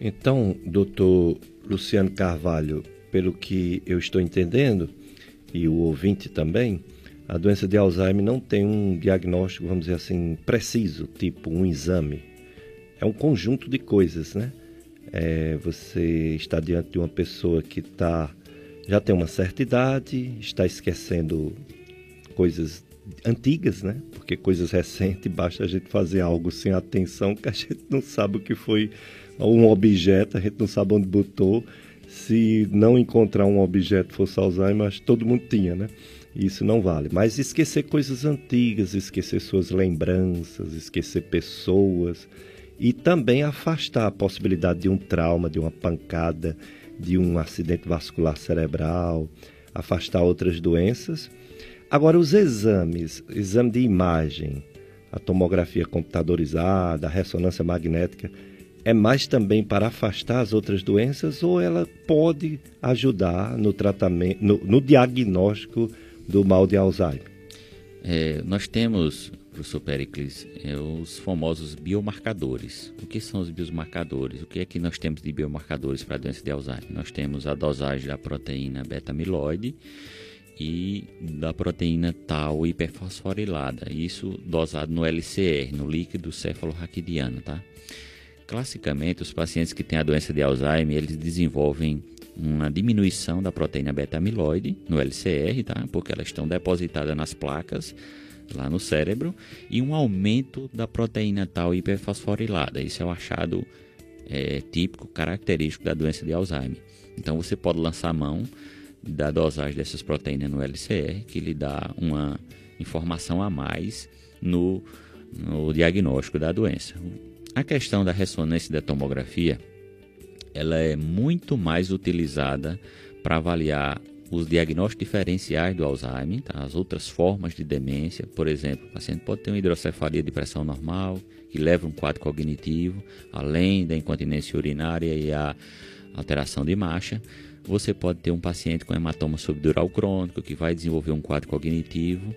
Então, doutor Luciano Carvalho, pelo que eu estou entendendo, e o ouvinte também, a doença de Alzheimer não tem um diagnóstico, vamos dizer assim, preciso, tipo um exame. É um conjunto de coisas, né? É, você está diante de uma pessoa que está já tem uma certa idade, está esquecendo coisas antigas, né? Porque coisas recentes, basta a gente fazer algo sem atenção que a gente não sabe o que foi um objeto, a gente não sabe onde botou. Se não encontrar um objeto fosse Alzheimer, acho que todo mundo tinha, né? Isso não vale. Mas esquecer coisas antigas, esquecer suas lembranças, esquecer pessoas e também afastar a possibilidade de um trauma, de uma pancada, de um acidente vascular cerebral, afastar outras doenças. Agora, os exames, exame de imagem, a tomografia computadorizada, a ressonância magnética, é mais também para afastar as outras doenças ou ela pode ajudar no tratamento, no, no diagnóstico do mal de Alzheimer? É, nós temos professor Pericles, é os famosos biomarcadores. O que são os biomarcadores? O que é que nós temos de biomarcadores para a doença de Alzheimer? Nós temos a dosagem da proteína beta-amiloide e da proteína tal hiperfosforilada. Isso dosado no LCR, no líquido cefalorraquidiano, tá? Classicamente, os pacientes que têm a doença de Alzheimer, eles desenvolvem uma diminuição da proteína beta-amiloide no LCR, tá? Porque elas estão depositadas nas placas lá no cérebro e um aumento da proteína tal hiperfosforilada. Isso é o achado é, típico, característico da doença de Alzheimer. Então você pode lançar mão da dosagem dessas proteínas no LCR, que lhe dá uma informação a mais no, no diagnóstico da doença. A questão da ressonância da tomografia, ela é muito mais utilizada para avaliar os diagnósticos diferenciais do Alzheimer, tá? as outras formas de demência, por exemplo, o paciente pode ter uma hidrocefalia de pressão normal, que leva um quadro cognitivo, além da incontinência urinária e a alteração de marcha. Você pode ter um paciente com hematoma subdural crônico, que vai desenvolver um quadro cognitivo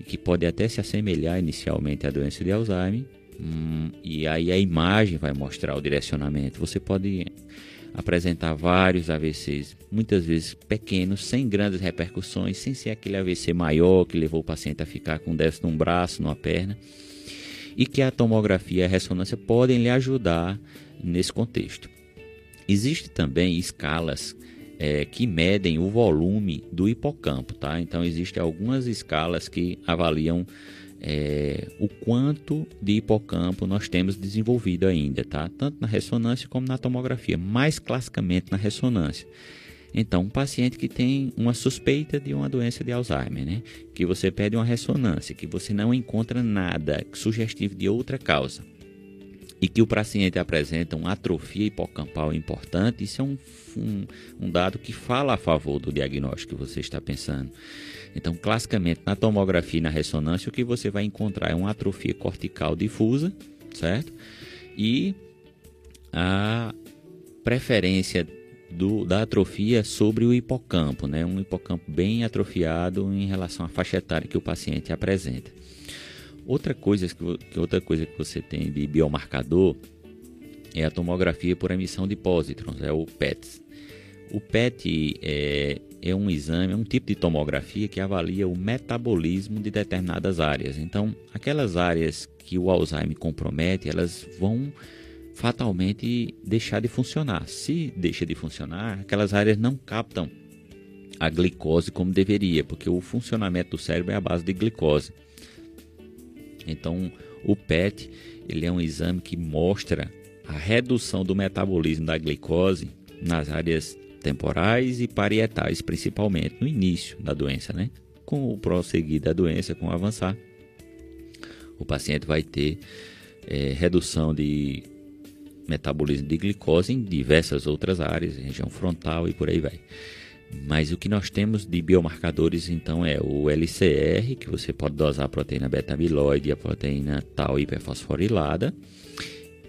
e que pode até se assemelhar inicialmente à doença de Alzheimer, hum, e aí a imagem vai mostrar o direcionamento. Você pode apresentar vários AVCs, muitas vezes pequenos, sem grandes repercussões, sem ser aquele AVC maior que levou o paciente a ficar com déficit num braço, numa perna, e que a tomografia e a ressonância podem lhe ajudar nesse contexto. Existem também escalas é, que medem o volume do hipocampo, tá? Então existem algumas escalas que avaliam é, o quanto de hipocampo nós temos desenvolvido ainda, tá? Tanto na ressonância como na tomografia, mais classicamente na ressonância. Então, um paciente que tem uma suspeita de uma doença de Alzheimer, né? Que você pede uma ressonância, que você não encontra nada sugestivo de outra causa e que o paciente apresenta uma atrofia hipocampal importante, isso é um, um, um dado que fala a favor do diagnóstico que você está pensando. Então, classicamente, na tomografia e na ressonância, o que você vai encontrar é uma atrofia cortical difusa, certo? E a preferência do, da atrofia sobre o hipocampo, né? Um hipocampo bem atrofiado em relação à faixa etária que o paciente apresenta. Outra coisa que, outra coisa que você tem de biomarcador é a tomografia por emissão de pósitrons, é o PET. O PET é, é um exame, é um tipo de tomografia que avalia o metabolismo de determinadas áreas. Então, aquelas áreas que o Alzheimer compromete, elas vão fatalmente deixar de funcionar. Se deixa de funcionar, aquelas áreas não captam a glicose como deveria, porque o funcionamento do cérebro é a base de glicose. Então, o PET ele é um exame que mostra a redução do metabolismo da glicose nas áreas temporais e parietais, principalmente no início da doença, né? Com o prosseguir da doença, com o avançar, o paciente vai ter é, redução de metabolismo de glicose em diversas outras áreas, região frontal e por aí vai. Mas o que nós temos de biomarcadores então é o LCR, que você pode dosar a proteína beta-amiloide e a proteína tal hiperfosforilada.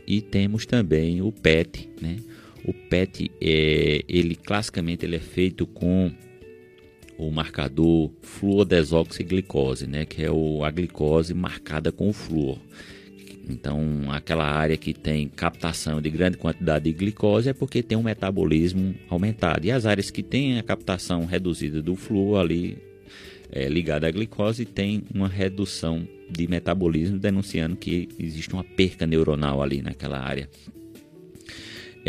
E temos também o PET, né? O PET, é, ele classicamente ele é feito com o marcador fluodesoxiglicose, né? Que é o, a glicose marcada com o flúor. Então, aquela área que tem captação de grande quantidade de glicose é porque tem um metabolismo aumentado. E as áreas que têm a captação reduzida do flúor ali é, ligada à glicose tem uma redução de metabolismo, denunciando que existe uma perca neuronal ali naquela área.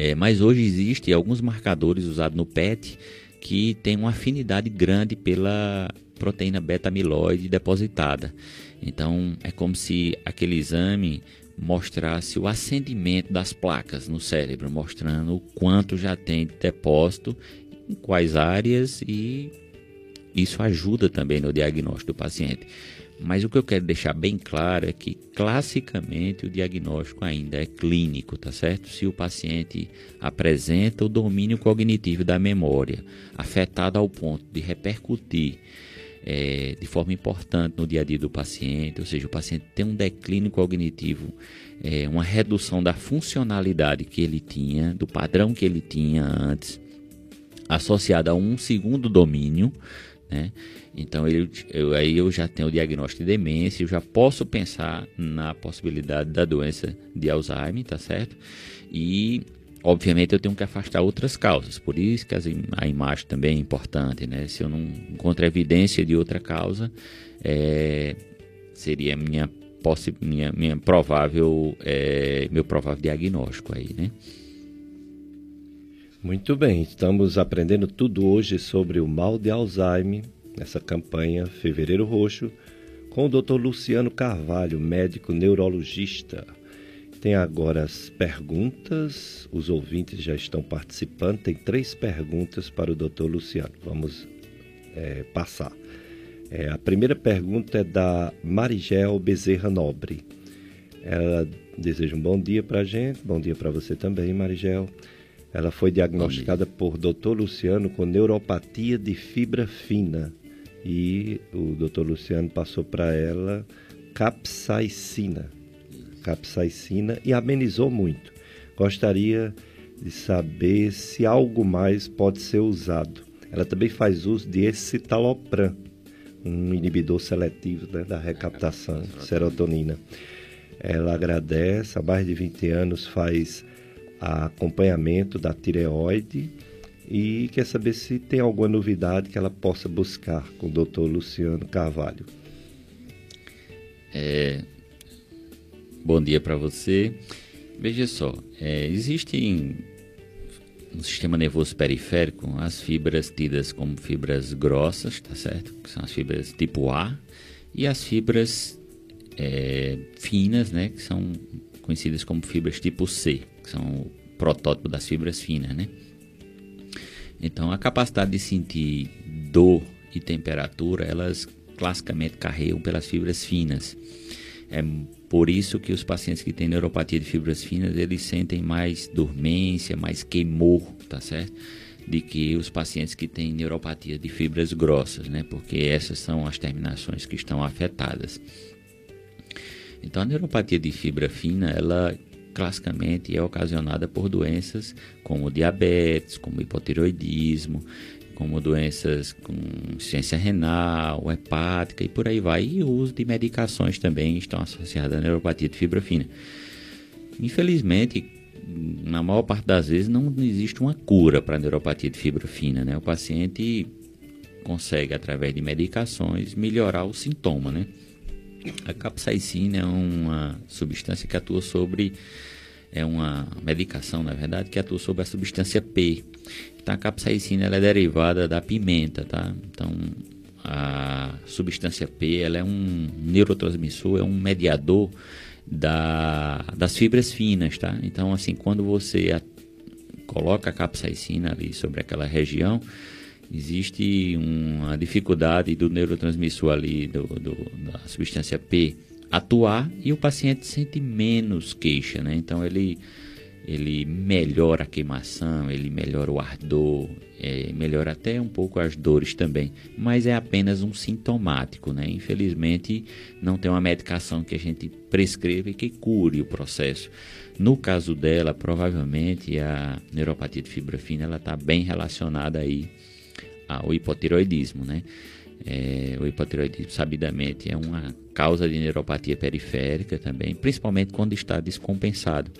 É, mas hoje existem alguns marcadores usados no PET que têm uma afinidade grande pela proteína beta-amiloide depositada. Então é como se aquele exame mostrasse o acendimento das placas no cérebro, mostrando o quanto já tem de depósito, em quais áreas e isso ajuda também no diagnóstico do paciente. Mas o que eu quero deixar bem claro é que classicamente o diagnóstico ainda é clínico, tá certo? Se o paciente apresenta o domínio cognitivo da memória afetado ao ponto de repercutir é, de forma importante no dia a dia do paciente, ou seja, o paciente tem um declínio cognitivo, é, uma redução da funcionalidade que ele tinha, do padrão que ele tinha antes, associada a um segundo domínio, né? Então eu, aí eu já tenho o diagnóstico de demência, eu já posso pensar na possibilidade da doença de Alzheimer, tá certo? E Obviamente eu tenho que afastar outras causas, por isso que a imagem também é importante, né? Se eu não encontro evidência de outra causa, é, seria minha, minha, minha provável, é, meu provável diagnóstico aí, né? Muito bem, estamos aprendendo tudo hoje sobre o mal de Alzheimer, nessa campanha Fevereiro Roxo, com o Dr. Luciano Carvalho, médico neurologista. Tem agora as perguntas, os ouvintes já estão participando. Tem três perguntas para o doutor Luciano. Vamos é, passar. É, a primeira pergunta é da Marigel Bezerra Nobre. Ela deseja um bom dia para a gente, bom dia para você também, Marigel. Ela foi diagnosticada por Dr. Luciano com neuropatia de fibra fina e o Dr. Luciano passou para ela capsaicina capsaicina e amenizou muito. Gostaria de saber se algo mais pode ser usado. Ela também faz uso de escitalopram, um inibidor seletivo né, da recaptação de serotonina. Ela agradece, há mais de 20 anos faz acompanhamento da tireoide e quer saber se tem alguma novidade que ela possa buscar com o Dr. Luciano Carvalho. É, Bom dia para você. Veja só, é, existem no sistema nervoso periférico as fibras tidas como fibras grossas, tá certo? Que são as fibras tipo A, e as fibras é, finas, né? Que são conhecidas como fibras tipo C, que são o protótipo das fibras finas, né? Então, a capacidade de sentir dor e temperatura, elas classicamente carregam pelas fibras finas. É por isso que os pacientes que têm neuropatia de fibras finas, eles sentem mais dormência, mais queimor, tá certo? De que os pacientes que têm neuropatia de fibras grossas, né? Porque essas são as terminações que estão afetadas. Então a neuropatia de fibra fina, ela classicamente é ocasionada por doenças como diabetes, como hipotiroidismo, como doenças com ciência renal, hepática e por aí vai. E o uso de medicações também estão associadas à neuropatia de fibra fina. Infelizmente, na maior parte das vezes não existe uma cura para a neuropatia de fibra fina, né? O paciente consegue através de medicações melhorar o sintoma, né? A capsaicina é uma substância que atua sobre é uma medicação, na verdade, que atua sobre a substância P. Então, a capsaicina ela é derivada da pimenta, tá? Então, a substância P ela é um neurotransmissor, é um mediador da, das fibras finas, tá? Então, assim, quando você a, coloca a capsaicina ali sobre aquela região, existe uma dificuldade do neurotransmissor ali, do, do, da substância P, atuar e o paciente sente menos queixa, né? Então, ele ele melhora a queimação, ele melhora o ardor, é, melhora até um pouco as dores também, mas é apenas um sintomático, né? Infelizmente, não tem uma medicação que a gente prescreva e que cure o processo. No caso dela, provavelmente a neuropatia de fibra fina ela está bem relacionada aí ao hipotiroidismo, né? É, o hipotiroidismo, sabidamente, é uma causa de neuropatia periférica também, principalmente quando está descompensado.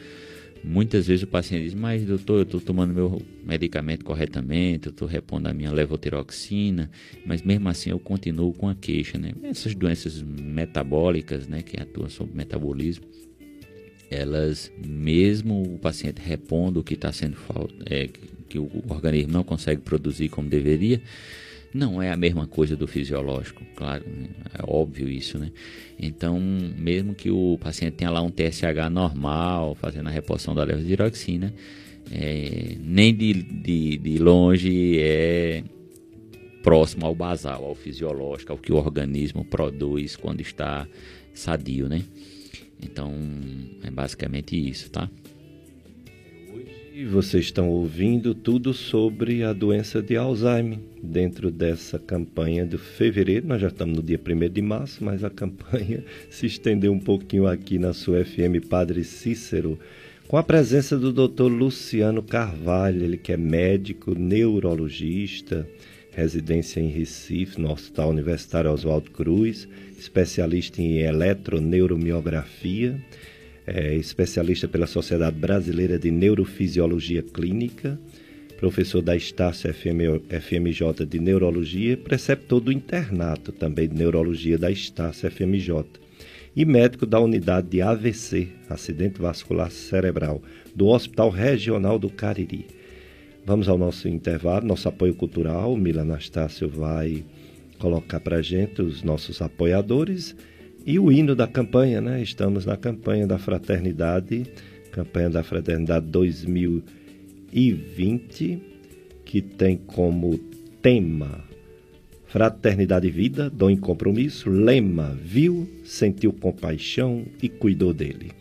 Muitas vezes o paciente diz, mas doutor, eu estou tomando meu medicamento corretamente, eu estou repondo a minha levotiroxina, mas mesmo assim eu continuo com a queixa, né? Essas doenças metabólicas, né, que atuam sobre o metabolismo, elas, mesmo o paciente repondo o que está sendo falta, é, que o organismo não consegue produzir como deveria, não é a mesma coisa do fisiológico, claro, é óbvio isso, né? Então, mesmo que o paciente tenha lá um TSH normal, fazendo a reposição da levotiroxina, é, nem de, de, de longe é próximo ao basal, ao fisiológico, ao que o organismo produz quando está sadio, né? Então, é basicamente isso, tá? E vocês estão ouvindo tudo sobre a doença de Alzheimer dentro dessa campanha de fevereiro. Nós já estamos no dia 1 de março, mas a campanha se estendeu um pouquinho aqui na sua FM Padre Cícero, com a presença do Dr. Luciano Carvalho, ele que é médico, neurologista, residência em Recife, no Hospital Universitário Oswaldo Cruz, especialista em eletroneuromiografia é especialista pela Sociedade Brasileira de Neurofisiologia Clínica, professor da Estácio FMJ de Neurologia, preceptor do internato também de Neurologia da Estácio FMJ e médico da unidade de AVC, Acidente Vascular Cerebral, do Hospital Regional do Cariri. Vamos ao nosso intervalo, nosso apoio cultural. Mila Anastácio vai colocar para a gente os nossos apoiadores e o hino da campanha, né? Estamos na campanha da fraternidade, campanha da fraternidade 2020, que tem como tema Fraternidade e Vida, dom e compromisso, lema, viu, sentiu compaixão e cuidou dele.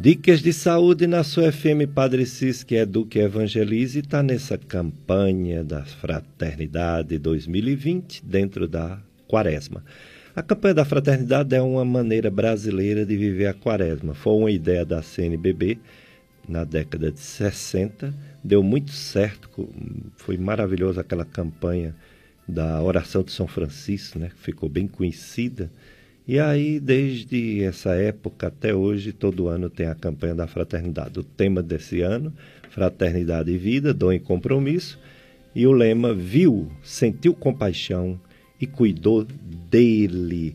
Dicas de saúde na sua FM Padre Cis, que educa e evangelize, está nessa campanha da Fraternidade 2020 dentro da Quaresma. A campanha da Fraternidade é uma maneira brasileira de viver a Quaresma. Foi uma ideia da CNBB na década de 60, deu muito certo, foi maravilhosa aquela campanha da oração de São Francisco, né? Ficou bem conhecida e aí, desde essa época até hoje, todo ano tem a campanha da fraternidade. O tema desse ano, Fraternidade e Vida, Dom e Compromisso. E o lema, viu, sentiu compaixão e cuidou dele.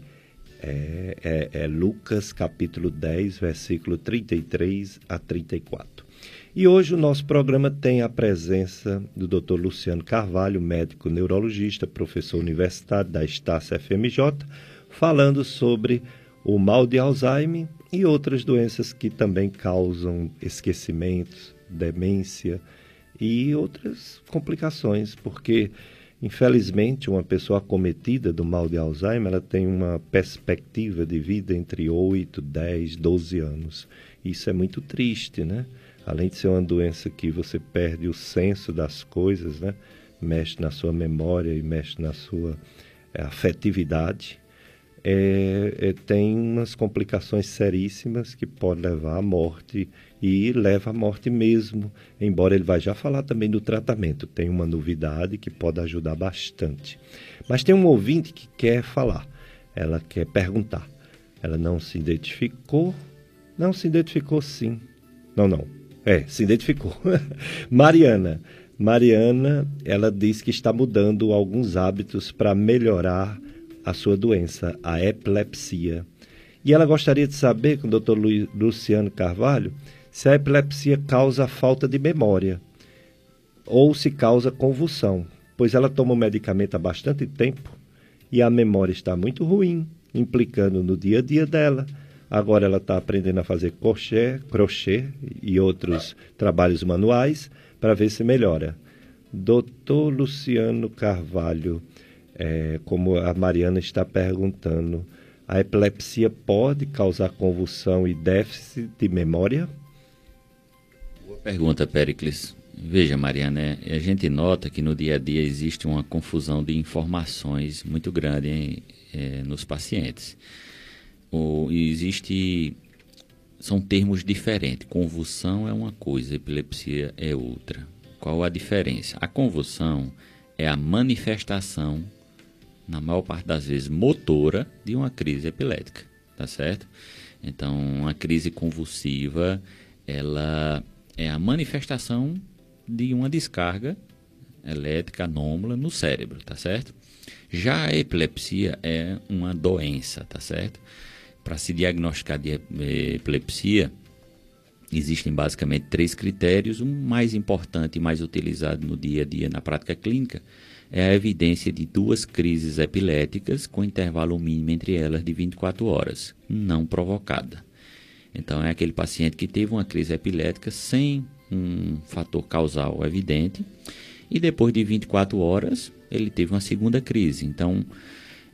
É, é, é Lucas capítulo 10, versículo 33 a 34. E hoje o nosso programa tem a presença do Dr. Luciano Carvalho, médico neurologista, professor universitário da Estácia FMJ, falando sobre o mal de Alzheimer e outras doenças que também causam esquecimentos, demência e outras complicações, porque Infelizmente, uma pessoa acometida do mal de Alzheimer, ela tem uma perspectiva de vida entre 8, 10, 12 anos. Isso é muito triste, né? Além de ser uma doença que você perde o senso das coisas, né? Mexe na sua memória e mexe na sua é, afetividade. É, é, tem umas complicações seríssimas que podem levar à morte e leva à morte mesmo, embora ele vai já falar também do tratamento. Tem uma novidade que pode ajudar bastante. Mas tem um ouvinte que quer falar, ela quer perguntar. Ela não se identificou? Não se identificou sim. Não, não. É, se identificou. Mariana. Mariana, ela diz que está mudando alguns hábitos para melhorar a sua doença, a epilepsia. E ela gostaria de saber com o Dr. Luciano Carvalho se a epilepsia causa falta de memória ou se causa convulsão, pois ela toma o medicamento há bastante tempo e a memória está muito ruim, implicando no dia a dia dela. Agora ela está aprendendo a fazer crochê, crochê e outros trabalhos manuais para ver se melhora. Doutor Luciano Carvalho, é, como a Mariana está perguntando, a epilepsia pode causar convulsão e déficit de memória? Pergunta, Pericles. Veja, Mariana, a gente nota que no dia a dia existe uma confusão de informações muito grande é, nos pacientes. O, existe. São termos diferentes. Convulsão é uma coisa, epilepsia é outra. Qual a diferença? A convulsão é a manifestação, na maior parte das vezes, motora de uma crise epilética, tá certo? Então, uma crise convulsiva, ela é a manifestação de uma descarga elétrica anômala no cérebro, tá certo? Já a epilepsia é uma doença, tá certo? Para se diagnosticar de epilepsia, existem basicamente três critérios. O mais importante e mais utilizado no dia a dia na prática clínica é a evidência de duas crises epiléticas com intervalo mínimo entre elas de 24 horas, não provocada. Então, é aquele paciente que teve uma crise epilética sem um fator causal evidente e depois de 24 horas ele teve uma segunda crise. Então,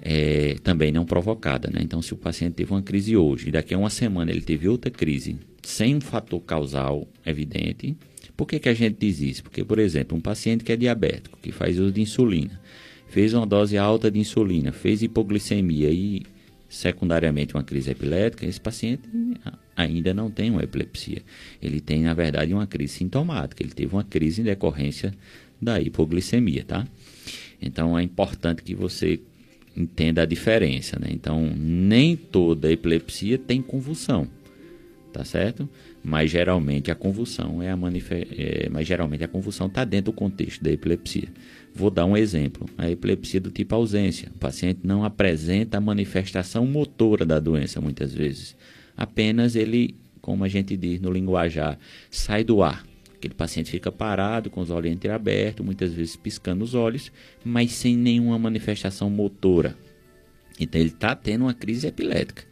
é, também não provocada. Né? Então, se o paciente teve uma crise hoje e daqui a uma semana ele teve outra crise sem um fator causal evidente, por que, que a gente diz isso? Porque, por exemplo, um paciente que é diabético, que faz uso de insulina, fez uma dose alta de insulina, fez hipoglicemia e secundariamente uma crise epilética, esse paciente ainda não tem uma epilepsia. Ele tem, na verdade, uma crise sintomática. Ele teve uma crise em decorrência da hipoglicemia, tá? Então é importante que você entenda a diferença, né? Então, nem toda epilepsia tem convulsão, tá certo? Mas geralmente a convulsão é a manife... É, mas geralmente a convulsão está dentro do contexto da epilepsia. Vou dar um exemplo: a epilepsia do tipo ausência. O paciente não apresenta a manifestação motora da doença muitas vezes. Apenas ele, como a gente diz no linguajar, sai do ar. Aquele paciente fica parado, com os olhos entreabertos, muitas vezes piscando os olhos, mas sem nenhuma manifestação motora. Então ele está tendo uma crise epilética,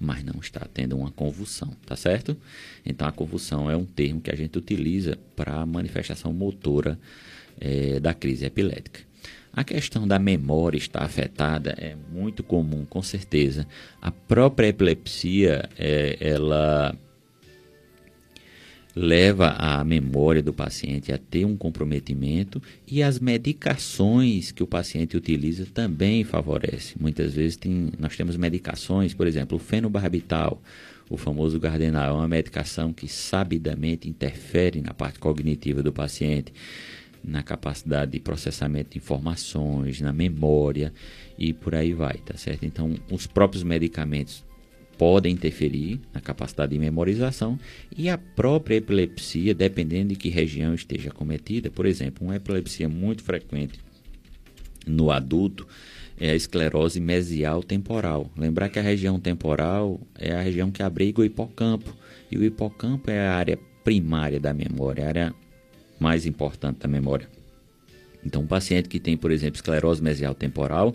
mas não está tendo uma convulsão, tá certo? Então a convulsão é um termo que a gente utiliza para a manifestação motora é, da crise epilética. A questão da memória estar afetada é muito comum, com certeza. A própria epilepsia, é, ela leva a memória do paciente a ter um comprometimento e as medicações que o paciente utiliza também favorecem. Muitas vezes tem, nós temos medicações, por exemplo, o fenobarbital, o famoso Gardenal, é uma medicação que sabidamente interfere na parte cognitiva do paciente na capacidade de processamento de informações, na memória e por aí vai, tá certo? Então, os próprios medicamentos podem interferir na capacidade de memorização e a própria epilepsia, dependendo de que região esteja cometida, por exemplo, uma epilepsia muito frequente no adulto é a esclerose mesial temporal. Lembrar que a região temporal é a região que abriga o hipocampo e o hipocampo é a área primária da memória, a área mais importante da memória. Então, um paciente que tem, por exemplo, esclerose mesial temporal,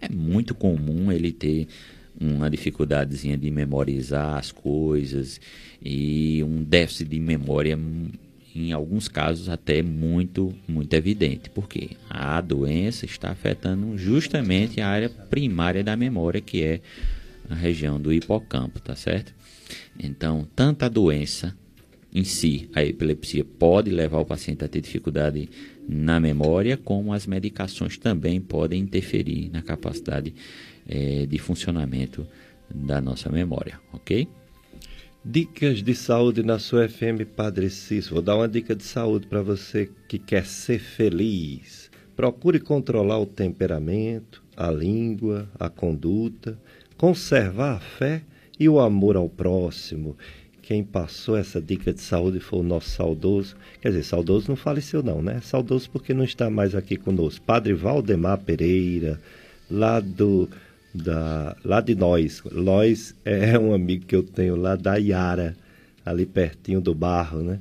é muito comum ele ter uma dificuldadezinha de memorizar as coisas e um déficit de memória em alguns casos até muito, muito evidente, porque a doença está afetando justamente a área primária da memória, que é a região do hipocampo, tá certo? Então, tanto a doença em si, a epilepsia pode levar o paciente a ter dificuldade na memória, como as medicações também podem interferir na capacidade é, de funcionamento da nossa memória, ok? Dicas de saúde na sua FM Padre Cícero. Vou dar uma dica de saúde para você que quer ser feliz. Procure controlar o temperamento, a língua, a conduta, conservar a fé e o amor ao próximo. Quem passou essa dica de saúde foi o nosso saudoso, quer dizer, saudoso não faleceu não, né? Saudoso porque não está mais aqui conosco. Padre Valdemar Pereira, lá do da, lá de nós. Nós é um amigo que eu tenho lá da Iara, ali pertinho do barro, né?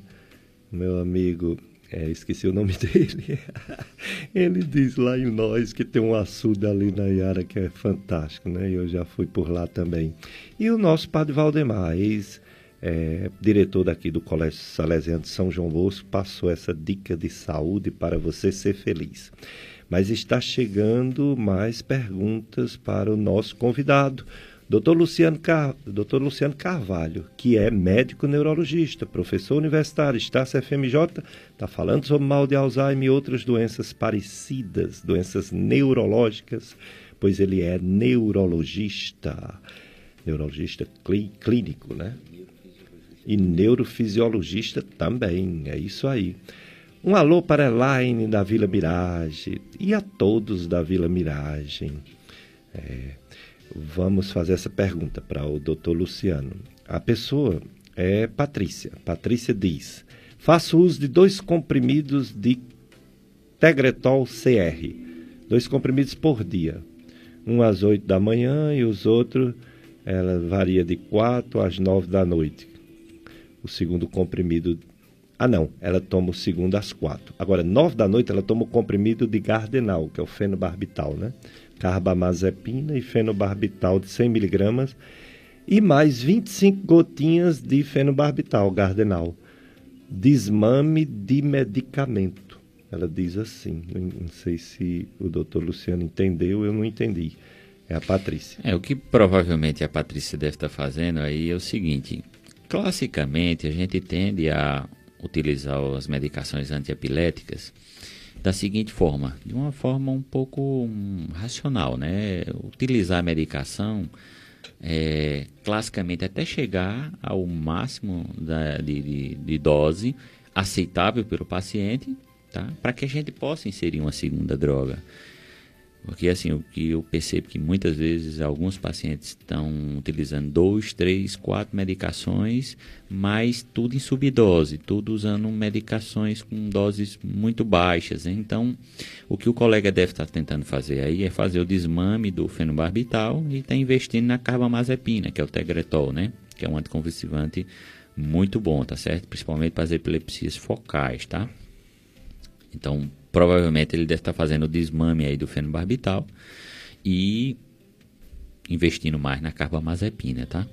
Meu amigo, é, esqueci o nome dele. Ele diz lá em nós que tem um açude ali na Iara que é fantástico, né? Eu já fui por lá também. E o nosso padre Valdemar, ex é, diretor daqui do Colégio Salesiano de São João Bosco, passou essa dica de saúde para você ser feliz. Mas está chegando mais perguntas para o nosso convidado, Dr. Luciano, Car... Dr. Luciano Carvalho, que é médico neurologista, professor universitário, está FMJ, está falando sobre mal de Alzheimer e outras doenças parecidas, doenças neurológicas, pois ele é neurologista, neurologista clínico, né? E neurofisiologista também, é isso aí. Um alô para Elaine da Vila Mirage e a todos da Vila Mirage. É, vamos fazer essa pergunta para o doutor Luciano. A pessoa é Patrícia. Patrícia diz: faço uso de dois comprimidos de Tegretol CR, dois comprimidos por dia. Um às 8 da manhã e os outros ela varia de 4 às 9 da noite. O segundo comprimido ah, não, ela toma o segundo às quatro. Agora, nove da noite, ela toma o comprimido de Gardenal, que é o fenobarbital, né? Carbamazepina e fenobarbital de 100 miligramas e mais 25 gotinhas de fenobarbital, Gardenal. Desmame de medicamento. Ela diz assim, não sei se o doutor Luciano entendeu, eu não entendi. É a Patrícia. É, o que provavelmente a Patrícia deve estar fazendo aí é o seguinte: classicamente a gente tende a utilizar as medicações antiepiléticas da seguinte forma, de uma forma um pouco um, racional, né? Utilizar a medicação é, classicamente até chegar ao máximo da, de, de, de dose aceitável pelo paciente, tá? Para que a gente possa inserir uma segunda droga. Porque assim, o que eu percebo que muitas vezes alguns pacientes estão utilizando dois, três, quatro medicações, mas tudo em subdose, tudo usando medicações com doses muito baixas. Então, o que o colega deve estar tentando fazer aí é fazer o desmame do fenobarbital e está investindo na carbamazepina, que é o Tegretol, né? Que é um anticonvulsivante muito bom, tá certo? Principalmente para as epilepsias focais, tá? Então, provavelmente ele deve estar fazendo o desmame aí do fenobarbital e investindo mais na carbamazepina, tá?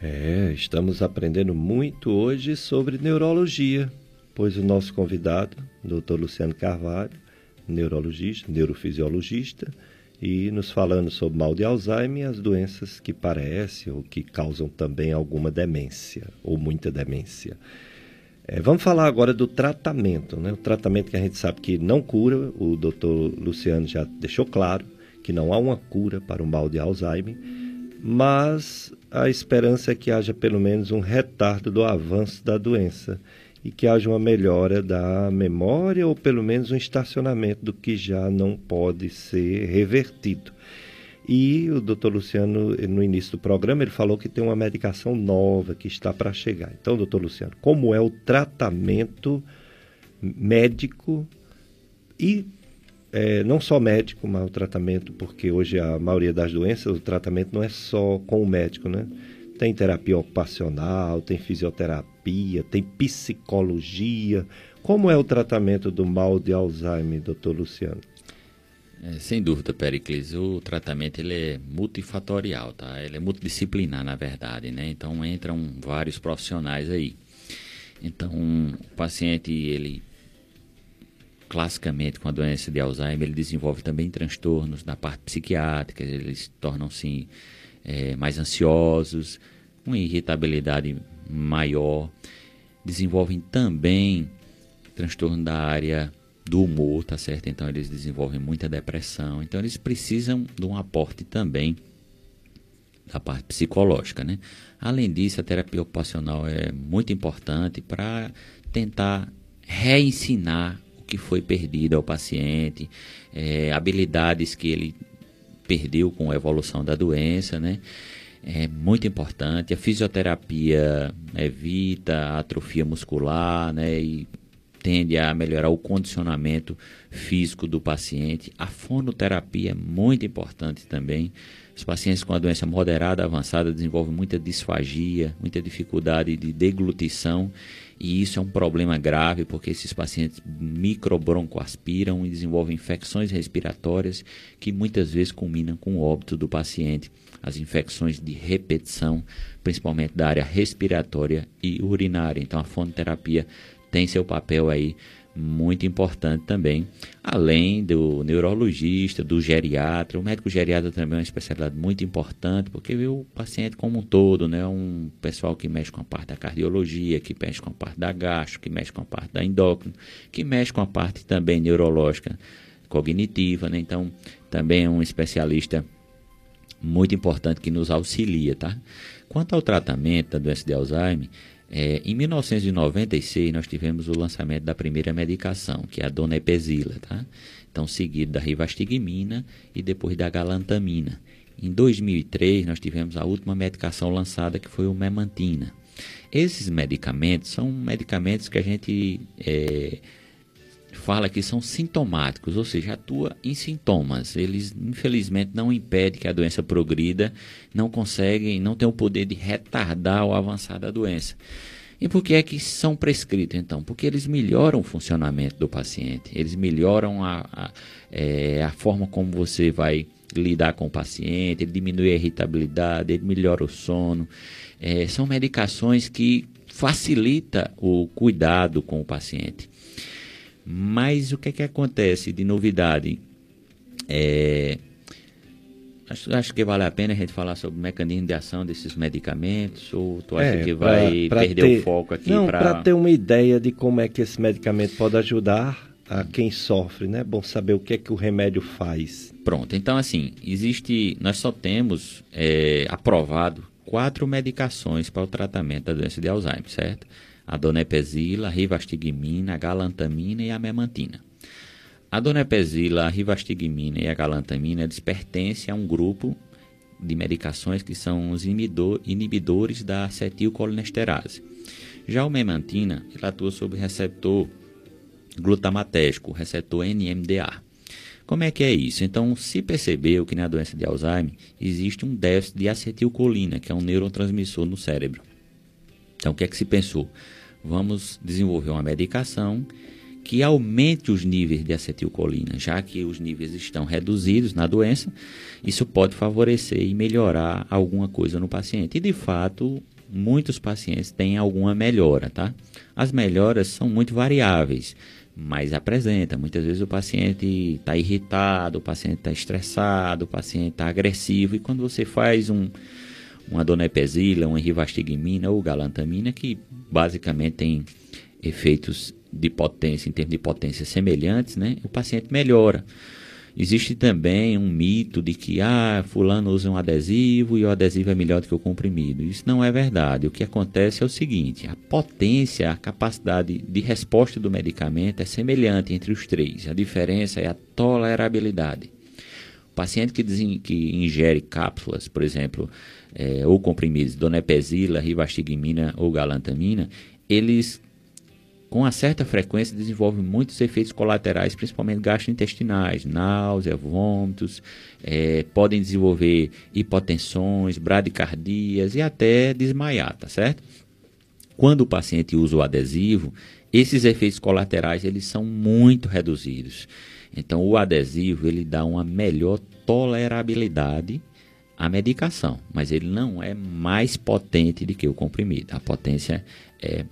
É, estamos aprendendo muito hoje sobre neurologia, pois o nosso convidado, Dr. Luciano Carvalho, neurologista, neurofisiologista, e nos falando sobre mal de Alzheimer e as doenças que parecem ou que causam também alguma demência ou muita demência. É, vamos falar agora do tratamento, né? O tratamento que a gente sabe que não cura, o doutor Luciano já deixou claro que não há uma cura para o mal de Alzheimer, mas a esperança é que haja pelo menos um retardo do avanço da doença e que haja uma melhora da memória ou pelo menos um estacionamento do que já não pode ser revertido. E o doutor Luciano, no início do programa, ele falou que tem uma medicação nova que está para chegar. Então, doutor Luciano, como é o tratamento médico e é, não só médico, mas o tratamento, porque hoje a maioria das doenças, o tratamento não é só com o médico, né? Tem terapia ocupacional, tem fisioterapia, tem psicologia. Como é o tratamento do mal de Alzheimer, doutor Luciano? É, sem dúvida, Pericles, o tratamento ele é multifatorial, tá? Ele é multidisciplinar, na verdade, né? Então entram vários profissionais aí. Então, o paciente, ele classicamente com a doença de Alzheimer, ele desenvolve também transtornos da parte psiquiátrica, eles tornam-se é, mais ansiosos, uma irritabilidade maior, desenvolvem também transtorno da área do humor, tá certo? Então eles desenvolvem muita depressão, então eles precisam de um aporte também da parte psicológica, né? Além disso, a terapia ocupacional é muito importante para tentar reensinar o que foi perdido ao paciente, é, habilidades que ele perdeu com a evolução da doença, né? É muito importante. A fisioterapia evita a atrofia muscular, né? E tende a melhorar o condicionamento físico do paciente. A fonoterapia é muito importante também os pacientes com a doença moderada avançada desenvolvem muita disfagia, muita dificuldade de deglutição, e isso é um problema grave porque esses pacientes microbroncoaspiram e desenvolvem infecções respiratórias que muitas vezes culminam com o óbito do paciente. As infecções de repetição, principalmente da área respiratória e urinária. Então a fonoterapia tem seu papel aí muito importante também, além do neurologista, do geriatra. O médico geriatra também é uma especialidade muito importante, porque vê o paciente como um todo, né? Um pessoal que mexe com a parte da cardiologia, que mexe com a parte da gastro, que mexe com a parte da endócrina, que mexe com a parte também neurológica, cognitiva, né? Então, também é um especialista muito importante que nos auxilia, tá? Quanto ao tratamento da doença de Alzheimer, é, em 1996, nós tivemos o lançamento da primeira medicação, que é a donepezila, tá? Então, seguido da rivastigmina e depois da galantamina. Em 2003, nós tivemos a última medicação lançada, que foi o memantina. Esses medicamentos são medicamentos que a gente é, fala que são sintomáticos, ou seja, atua em sintomas. Eles, infelizmente, não impedem que a doença progrida, não conseguem, não têm o poder de retardar ou avançar da doença. E por que é que são prescritos, então? Porque eles melhoram o funcionamento do paciente, eles melhoram a, a, é, a forma como você vai lidar com o paciente, ele diminui a irritabilidade, ele melhora o sono. É, são medicações que facilitam o cuidado com o paciente. Mas o que, é que acontece de novidade? É, acho, acho, que vale a pena a gente falar sobre o mecanismo de ação desses medicamentos ou tu acha é, que vai pra, pra perder ter, o foco aqui? Não, para ter uma ideia de como é que esse medicamento pode ajudar a quem sofre, né? É bom saber o que é que o remédio faz. Pronto, então assim, existe, nós só temos é, aprovado quatro medicações para o tratamento da doença de Alzheimer, certo? A donepezila, a rivastigmina, a galantamina e a memantina. A donepezila, a rivastigmina e a galantamina eles pertencem a um grupo de medicações que são os inibidores da acetilcolinesterase. Já o memantina, ele atua sobre receptor glutamatérgico, o receptor NMDA. Como é que é isso? Então, se percebeu que na doença de Alzheimer existe um déficit de acetilcolina, que é um neurotransmissor no cérebro. Então, o que é que se pensou? Vamos desenvolver uma medicação que aumente os níveis de acetilcolina, já que os níveis estão reduzidos na doença, isso pode favorecer e melhorar alguma coisa no paciente. E de fato, muitos pacientes têm alguma melhora, tá? As melhoras são muito variáveis, mas apresenta. Muitas vezes o paciente está irritado, o paciente está estressado, o paciente está agressivo, e quando você faz um, uma donepezila, uma rivastigmina ou galantamina, que basicamente tem efeitos de potência, em termos de potência semelhantes, né? o paciente melhora. Existe também um mito de que ah, fulano usa um adesivo e o adesivo é melhor do que o comprimido. Isso não é verdade. O que acontece é o seguinte: a potência, a capacidade de resposta do medicamento é semelhante entre os três. A diferença é a tolerabilidade. O paciente que, que ingere cápsulas, por exemplo, é, ou comprimidos, donepezila, rivastigmina ou galantamina, eles com uma certa frequência desenvolvem muitos efeitos colaterais, principalmente gastrointestinais, náusea, vômitos, é, podem desenvolver hipotensões, bradicardias e até desmaiar, tá certo? Quando o paciente usa o adesivo, esses efeitos colaterais eles são muito reduzidos. Então o adesivo ele dá uma melhor tolerabilidade a medicação, mas ele não é mais potente do que o comprimido. A potência é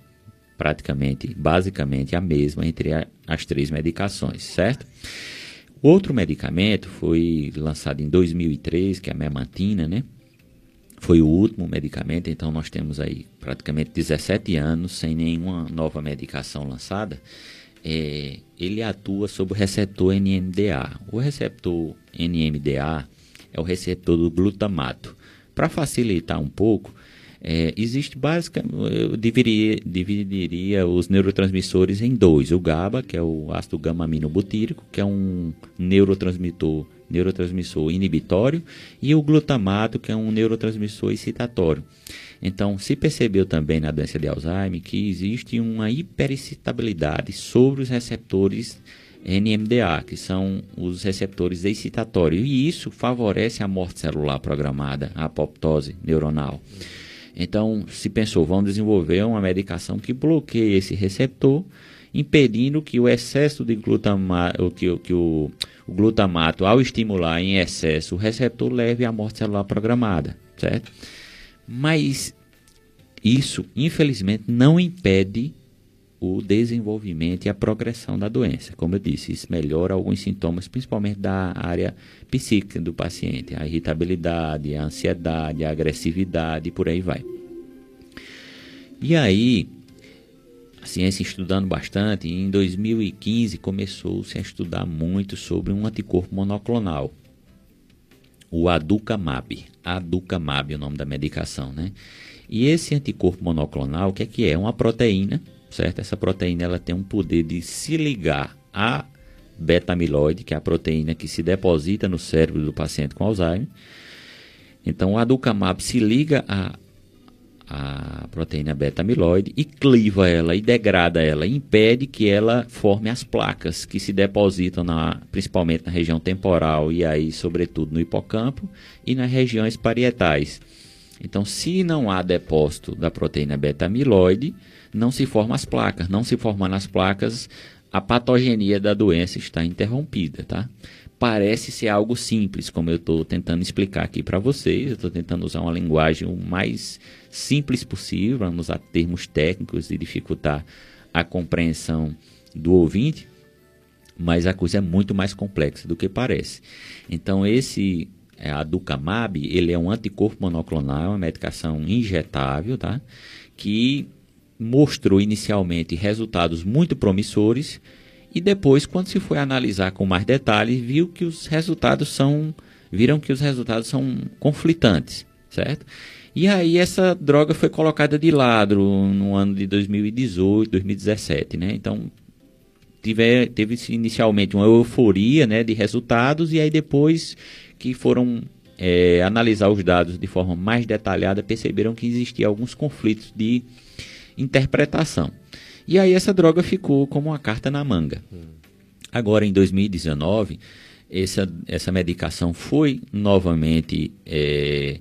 praticamente, basicamente a mesma entre a, as três medicações, certo? Outro medicamento foi lançado em 2003, que é a memantina, né? Foi o último medicamento, então nós temos aí praticamente 17 anos sem nenhuma nova medicação lançada. É, ele atua sobre o receptor NMDA. O receptor NMDA é o receptor do glutamato. Para facilitar um pouco, é, existe basicamente, eu dividiria, dividiria os neurotransmissores em dois. O GABA, que é o ácido gama-aminobutírico, que é um neurotransmissor, neurotransmissor inibitório, e o glutamato, que é um neurotransmissor excitatório. Então, se percebeu também na doença de Alzheimer que existe uma hiperexcitabilidade sobre os receptores NMDA, que são os receptores excitatórios, e isso favorece a morte celular programada, a apoptose neuronal. Então, se pensou, vamos desenvolver uma medicação que bloqueie esse receptor, impedindo que o excesso de glutamato, que, que o, o glutamato, ao estimular em excesso o receptor, leve à morte celular programada, certo? Mas isso, infelizmente, não impede o desenvolvimento e a progressão da doença. Como eu disse, isso melhora alguns sintomas, principalmente da área psíquica do paciente, a irritabilidade, a ansiedade, a agressividade e por aí vai. E aí, a ciência estudando bastante, em 2015 começou-se a estudar muito sobre um anticorpo monoclonal, o Aducamab. Aducamab é o nome da medicação, né? E esse anticorpo monoclonal, o que é que é? Uma proteína certo? Essa proteína ela tem um poder de se ligar à beta-amiloide, que é a proteína que se deposita no cérebro do paciente com Alzheimer. Então, o aducamab se liga à, proteína beta-amiloide e cliva ela e degrada ela, impede que ela forme as placas que se depositam na, principalmente na região temporal e aí, sobretudo, no hipocampo e nas regiões parietais. Então, se não há depósito da proteína beta-amiloide, não se formam as placas. Não se formando as placas, a patogenia da doença está interrompida, tá? Parece ser algo simples, como eu estou tentando explicar aqui para vocês. Eu estou tentando usar uma linguagem o mais simples possível, não usar termos técnicos e dificultar a compreensão do ouvinte, mas a coisa é muito mais complexa do que parece. Então, esse é, a Ducamab, ele é um anticorpo monoclonal, uma medicação injetável, tá? Que mostrou inicialmente resultados muito promissores e depois, quando se foi analisar com mais detalhes, viu que os resultados são viram que os resultados são conflitantes, certo? E aí essa droga foi colocada de lado no ano de 2018, 2017, né? Então tive, teve inicialmente uma euforia, né, de resultados e aí depois que foram é, analisar os dados de forma mais detalhada perceberam que existia alguns conflitos de interpretação. E aí essa droga ficou como uma carta na manga. Agora, em 2019, essa, essa medicação foi novamente é,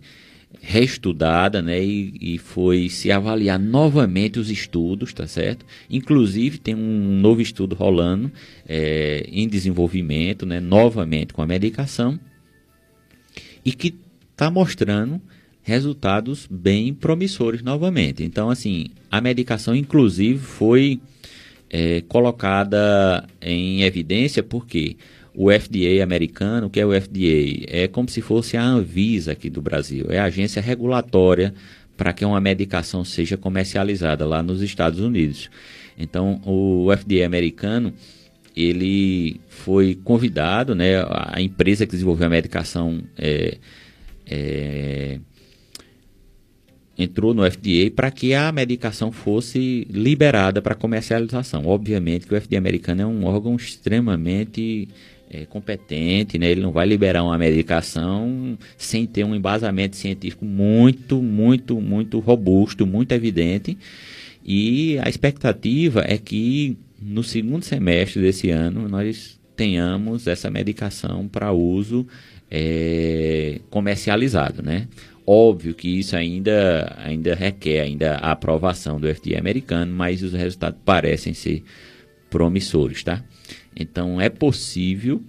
reestudada, né, e, e, foi se avaliar novamente os estudos, tá certo? Inclusive tem um novo estudo rolando é, em desenvolvimento, né, novamente com a medicação, e que está mostrando resultados bem promissores novamente. Então, assim, a medicação, inclusive, foi é, colocada em evidência porque o FDA americano, que é o FDA, é como se fosse a Anvisa aqui do Brasil, é a agência regulatória para que uma medicação seja comercializada lá nos Estados Unidos. Então, o FDA americano ele foi convidado, né, a empresa que desenvolveu a medicação é, é, entrou no FDA para que a medicação fosse liberada para comercialização. Obviamente que o FDA americano é um órgão extremamente é, competente, né? ele não vai liberar uma medicação sem ter um embasamento científico muito, muito, muito robusto, muito evidente. E a expectativa é que no segundo semestre desse ano nós tenhamos essa medicação para uso é, comercializado, né? Óbvio que isso ainda, ainda requer ainda a aprovação do FDA americano, mas os resultados parecem ser promissores, tá? Então é possível,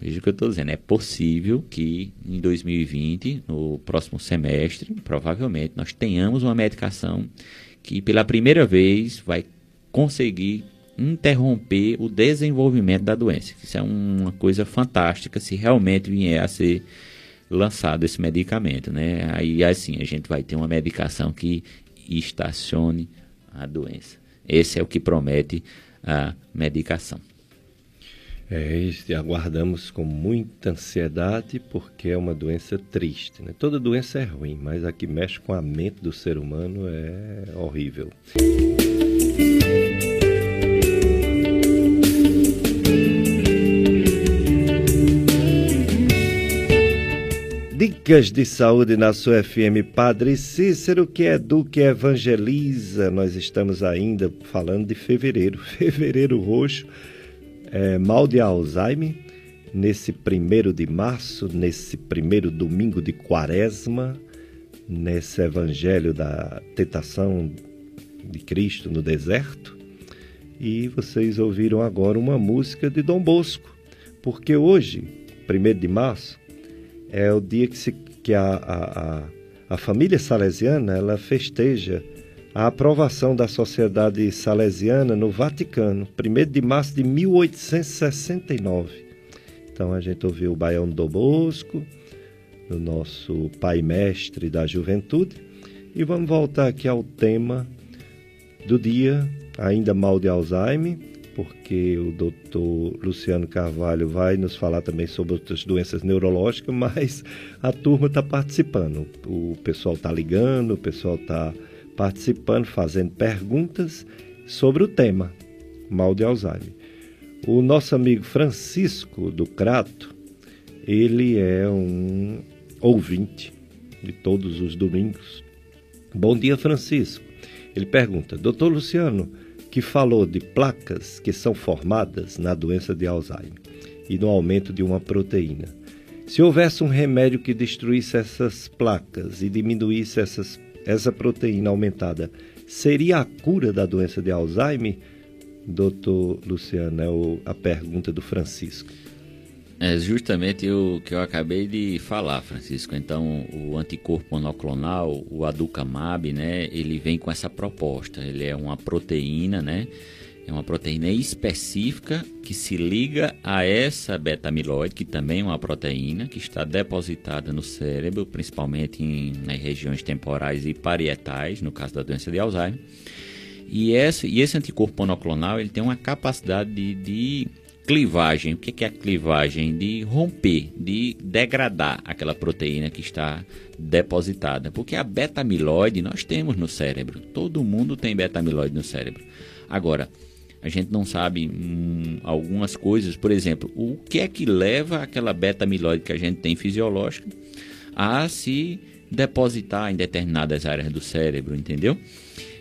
veja o que eu estou dizendo, é possível que em 2020, no próximo semestre, provavelmente nós tenhamos uma medicação que pela primeira vez vai conseguir interromper o desenvolvimento da doença. Isso é uma coisa fantástica se realmente vier a ser lançado esse medicamento, né? Aí assim a gente vai ter uma medicação que estacione a doença. Esse é o que promete a medicação. É, aguardamos com muita ansiedade porque é uma doença triste. Né? Toda doença é ruim, mas a que mexe com a mente do ser humano é horrível. Dicas de saúde na sua FM Padre Cícero, que educa e evangeliza. Nós estamos ainda falando de fevereiro, fevereiro roxo, é, mal de Alzheimer. Nesse primeiro de março, nesse primeiro domingo de quaresma, nesse evangelho da tentação de Cristo no deserto. E vocês ouviram agora uma música de Dom Bosco, porque hoje, primeiro de março, é o dia que, se, que a, a, a, família salesiana ela festeja a aprovação da Sociedade Salesiana no Vaticano, 1 de março de 1869. Então a gente ouviu o Baião do Bosco, do nosso pai mestre da juventude, e vamos voltar aqui ao tema do dia, ainda mal de Alzheimer, porque o doutor Luciano Carvalho vai nos falar também sobre outras doenças neurológicas, mas a turma está participando. O pessoal está ligando, o pessoal está participando, fazendo perguntas sobre o tema, mal de Alzheimer. O nosso amigo Francisco do Crato, ele é um ouvinte de todos os domingos. Bom dia, Francisco. Ele pergunta: Doutor Luciano, que falou de placas que são formadas na doença de Alzheimer e no aumento de uma proteína. Se houvesse um remédio que destruísse essas placas e diminuísse essas, essa proteína aumentada, seria a cura da doença de Alzheimer? Doutor Luciano, é a pergunta do Francisco. É justamente o que eu acabei de falar, Francisco. Então, o anticorpo monoclonal, o aducamab, né, ele vem com essa proposta. Ele é uma proteína, né? É uma proteína específica que se liga a essa beta-amiloide, que também é uma proteína que está depositada no cérebro, principalmente em, nas regiões temporais e parietais, no caso da doença de Alzheimer. E esse, e esse anticorpo monoclonal ele tem uma capacidade de, de clivagem. O que é a clivagem? De romper, de degradar aquela proteína que está depositada. Porque a beta-amiloide nós temos no cérebro. Todo mundo tem beta-amiloide no cérebro. Agora, a gente não sabe hum, algumas coisas. Por exemplo, o que é que leva aquela beta-amiloide que a gente tem fisiológica a se depositar em determinadas áreas do cérebro, entendeu?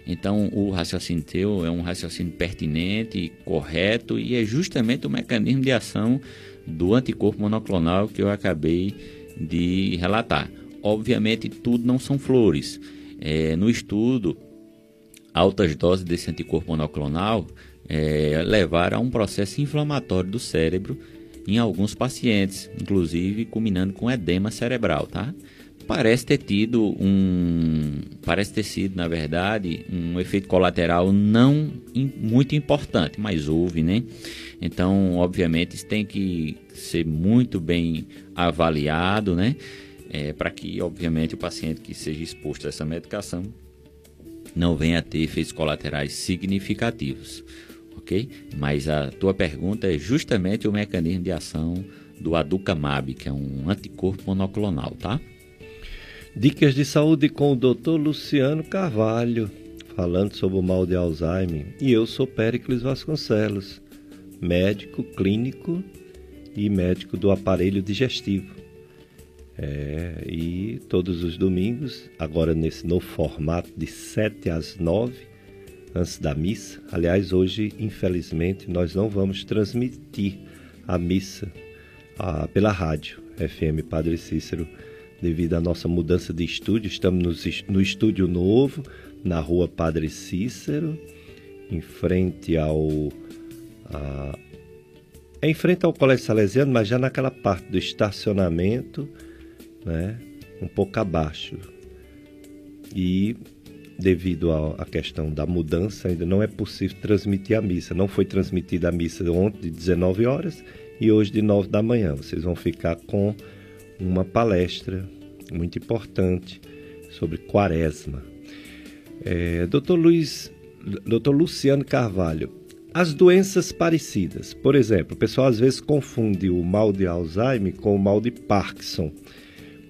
Então, o raciocínio teu é um raciocínio pertinente, correto e é justamente o mecanismo de ação do anticorpo monoclonal que eu acabei de relatar. Obviamente, tudo não são flores. É, no estudo, altas doses desse anticorpo monoclonal é, levaram a um processo inflamatório do cérebro em alguns pacientes, inclusive culminando com edema cerebral, tá? Parece ter tido um parece ter sido na verdade um efeito colateral não muito importante mas houve né? Então obviamente isso tem que ser muito bem avaliado né? É, para que obviamente o paciente que seja exposto a essa medicação não venha a ter efeitos colaterais significativos ok? Mas a tua pergunta é justamente o mecanismo de ação do aducamab que é um anticorpo monoclonal tá Dicas de saúde com o Dr. Luciano Carvalho, falando sobre o mal de Alzheimer. E eu sou Péricles Vasconcelos, médico clínico e médico do aparelho digestivo. É, e todos os domingos, agora nesse novo formato de 7 às 9, antes da missa. Aliás, hoje, infelizmente, nós não vamos transmitir a missa a, pela rádio FM Padre Cícero devido à nossa mudança de estúdio. Estamos no, estúdio novo, na rua Padre Cícero, em frente ao. A, é em frente ao Colégio Salesiano, mas já naquela parte do estacionamento, né, um pouco abaixo. E devido à questão da mudança, ainda não é possível transmitir a missa. Não foi transmitida a missa ontem de 19 horas e hoje de 9 da manhã. Vocês vão ficar com uma palestra muito importante sobre quaresma. É, Dr. Luiz, Dr. Luciano Carvalho, as doenças parecidas. Por exemplo, o pessoal às vezes confunde o mal de Alzheimer com o mal de Parkinson,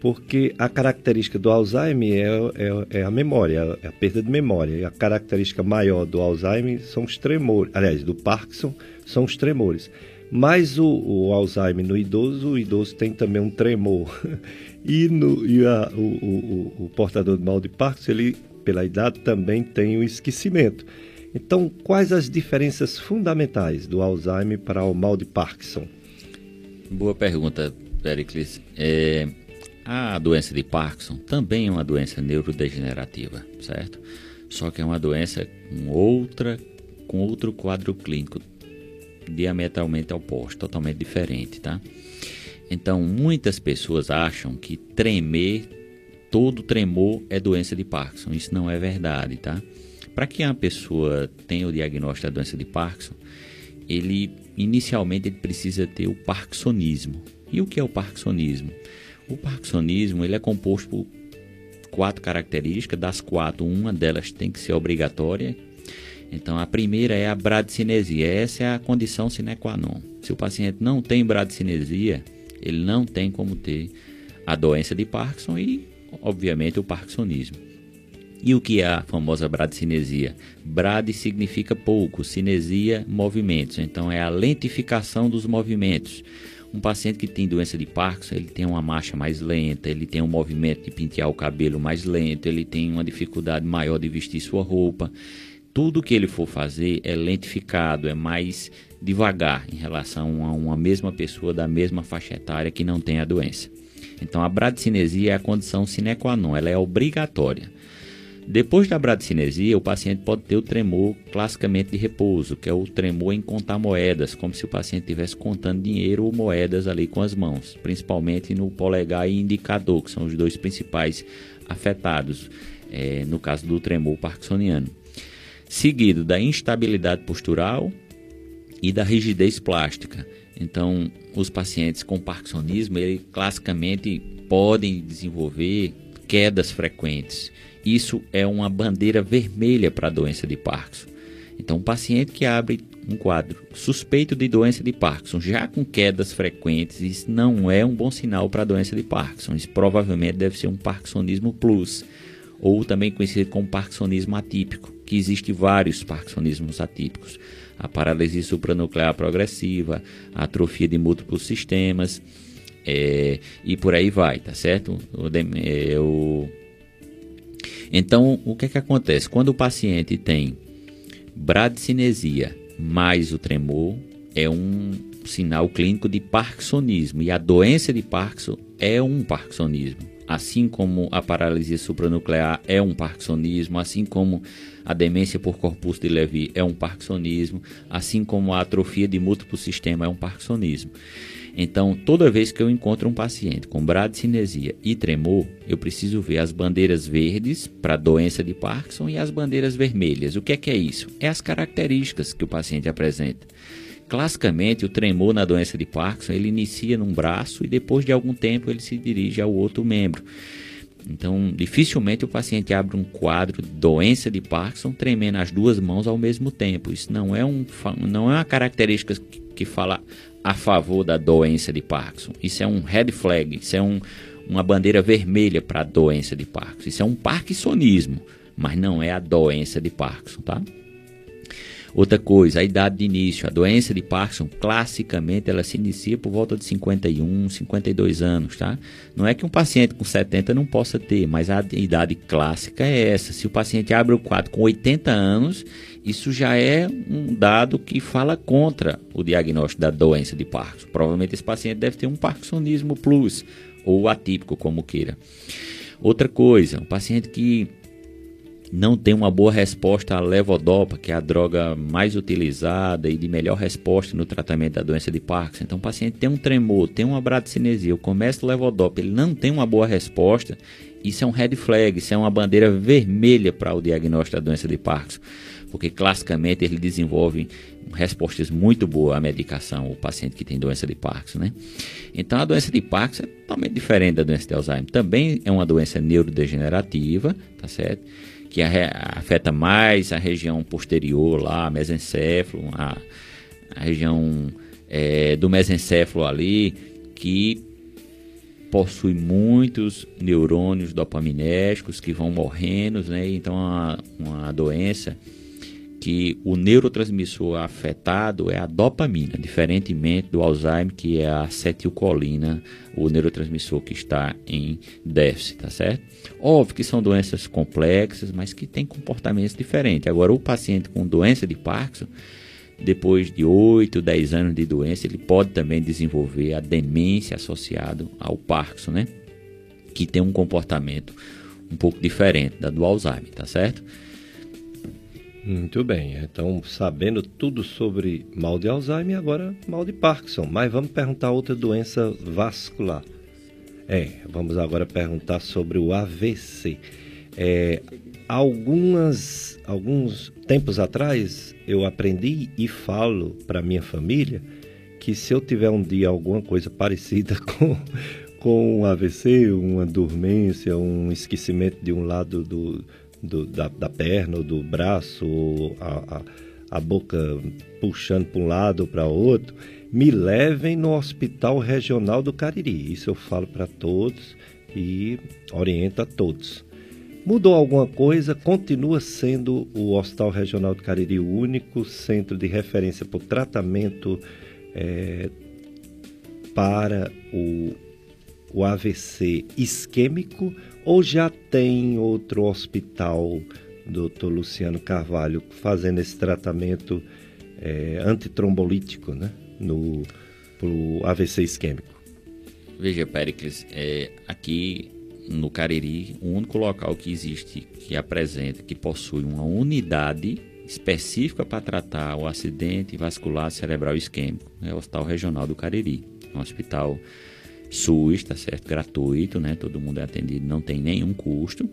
porque a característica do Alzheimer é, é, é a memória, é a perda de memória. E a característica maior do Alzheimer são os tremores, aliás, do Parkinson são os tremores. Mas o, o, Alzheimer no idoso, o idoso tem também um tremor. E, no, e a, o, o, o, portador do mal de Parkinson, ele, pela idade, também tem o esquecimento. Então, quais as diferenças fundamentais do Alzheimer para o mal de Parkinson? Boa pergunta, Pericles. É, a doença de Parkinson também é uma doença neurodegenerativa, certo? Só que é uma doença com outra, com outro quadro clínico diametralmente oposto, totalmente diferente, tá? Então, muitas pessoas acham que tremer, todo tremor é doença de Parkinson. Isso não é verdade, tá? Para que uma pessoa tenha o diagnóstico da doença de Parkinson, ele inicialmente ele precisa ter o parkinsonismo. E o que é o parkinsonismo? O parkinsonismo ele é composto por quatro características, das quatro, uma delas tem que ser obrigatória, então, a primeira é a bradicinesia. Essa é a condição sine qua non. Se o paciente não tem bradicinesia, ele não tem como ter a doença de Parkinson e, obviamente, o parkinsonismo. E o que é a famosa bradicinesia? Brad significa pouco, cinesia, movimentos. Então, é a lentificação dos movimentos. Um paciente que tem doença de Parkinson, ele tem uma marcha mais lenta, ele tem um movimento de pentear o cabelo mais lento, ele tem uma dificuldade maior de vestir sua roupa tudo que ele for fazer é lentificado, é mais devagar em relação a uma mesma pessoa da mesma faixa etária que não tem a doença. Então a bradicinesia é a condição sine qua non, ela é obrigatória. Depois da bradicinesia, o paciente pode ter o tremor classicamente de repouso, que é o tremor em contar moedas, como se o paciente estivesse contando dinheiro ou moedas ali com as mãos, principalmente no polegar e indicador, que são os dois principais afetados, é, no caso do tremor parkinsoniano seguido da instabilidade postural e da rigidez plástica. Então, os pacientes com parkinsonismo, ele classicamente podem desenvolver quedas frequentes. Isso é uma bandeira vermelha para a doença de Parkinson. Então, um paciente que abre um quadro suspeito de doença de Parkinson, já com quedas frequentes, isso não é um bom sinal para a doença de Parkinson. Isso provavelmente deve ser um parkinsonismo plus, ou também conhecido como parkinsonismo atípico que existe vários parkinsonismos atípicos. A paralisia supranuclear progressiva, a atrofia de múltiplos sistemas, é, e por aí vai, tá certo? O, é, o... Então, o que é que acontece? Quando o paciente tem bradicinesia mais o tremor, é um sinal clínico de parkinsonismo, e a doença de Parkinson é um parkinsonismo assim como a paralisia supranuclear é um parkinsonismo, assim como a demência por corpus de Levy é um parkinsonismo, assim como a atrofia de múltiplo sistema é um parkinsonismo. Então, toda vez que eu encontro um paciente com bradicinesia e tremor, eu preciso ver as bandeiras verdes para doença de Parkinson e as bandeiras vermelhas. O que é que é isso? É as características que o paciente apresenta. Classicamente, o tremor na doença de Parkinson ele inicia num braço e depois de algum tempo ele se dirige ao outro membro. Então, dificilmente o paciente abre um quadro de doença de Parkinson tremendo as duas mãos ao mesmo tempo. Isso não é, um, não é uma característica que fala a favor da doença de Parkinson. Isso é um red flag, isso é um, uma bandeira vermelha para a doença de Parkinson. Isso é um parkinsonismo, mas não é a doença de Parkinson, tá? Outra coisa, a idade de início. A doença de Parkinson, classicamente, ela se inicia por volta de 51, 52 anos, tá? Não é que um paciente com 70 não possa ter, mas a idade clássica é essa. Se o paciente abre o quadro com 80 anos, isso já é um dado que fala contra o diagnóstico da doença de Parkinson. Provavelmente esse paciente deve ter um parkinsonismo plus, ou atípico, como queira. Outra coisa, um paciente que não tem uma boa resposta à levodopa, que é a droga mais utilizada e de melhor resposta no tratamento da doença de Parkinson. Então, o paciente tem um tremor, tem uma bradicinesia, eu começo levodopa, ele não tem uma boa resposta, isso é um red flag, isso é uma bandeira vermelha para o diagnóstico da doença de Parkinson, porque classicamente ele desenvolve respostas muito boas à medicação, o paciente que tem doença de Parkinson, né? Então a doença de Parkinson é totalmente diferente da doença de Alzheimer. Também é uma doença neurodegenerativa, tá certo? Que afeta mais a região posterior lá, mesencéfalo, a, a região é, do mesencéfalo ali, que possui muitos neurônios dopaminérgicos que vão morrendo, né? Então, é uma, uma doença que o neurotransmissor afetado é a dopamina, diferentemente do Alzheimer, que é a acetilcolina, o neurotransmissor que está em déficit, tá certo? Óbvio que são doenças complexas, mas que têm comportamentos diferentes. Agora, o paciente com doença de Parkinson, depois de 8, 10 anos de doença, ele pode também desenvolver a demência associada ao Parkinson, né? Que tem um comportamento um pouco diferente da do Alzheimer, tá certo? Muito bem, então sabendo tudo sobre mal de Alzheimer, agora mal de Parkinson. Mas vamos perguntar outra doença vascular. É, vamos agora perguntar sobre o AVC. É, algumas, alguns tempos atrás eu aprendi e falo para minha família que se eu tiver um dia alguma coisa parecida com com um AVC, uma dormência, um esquecimento de um lado do, do, da, da, perna ou do braço, ou a, a, a boca puxando para um lado ou para outro, me levem no Hospital Regional do Cariri. Isso eu falo para todos e oriento a todos. Mudou alguma coisa, continua sendo o Hospital Regional do Cariri o único centro de referência para o tratamento é, para o, o AVC isquêmico ou já tem outro hospital, doutor Luciano Carvalho, fazendo esse tratamento é, antitrombolítico né, no pro AVC isquêmico? Veja, Pericles, é, aqui no Cariri, o único local que existe, que apresenta, que possui uma unidade específica para tratar o acidente vascular cerebral isquêmico é o Hospital Regional do Cariri, um hospital SUS, tá certo? Gratuito, né? Todo mundo é atendido, não tem nenhum custo.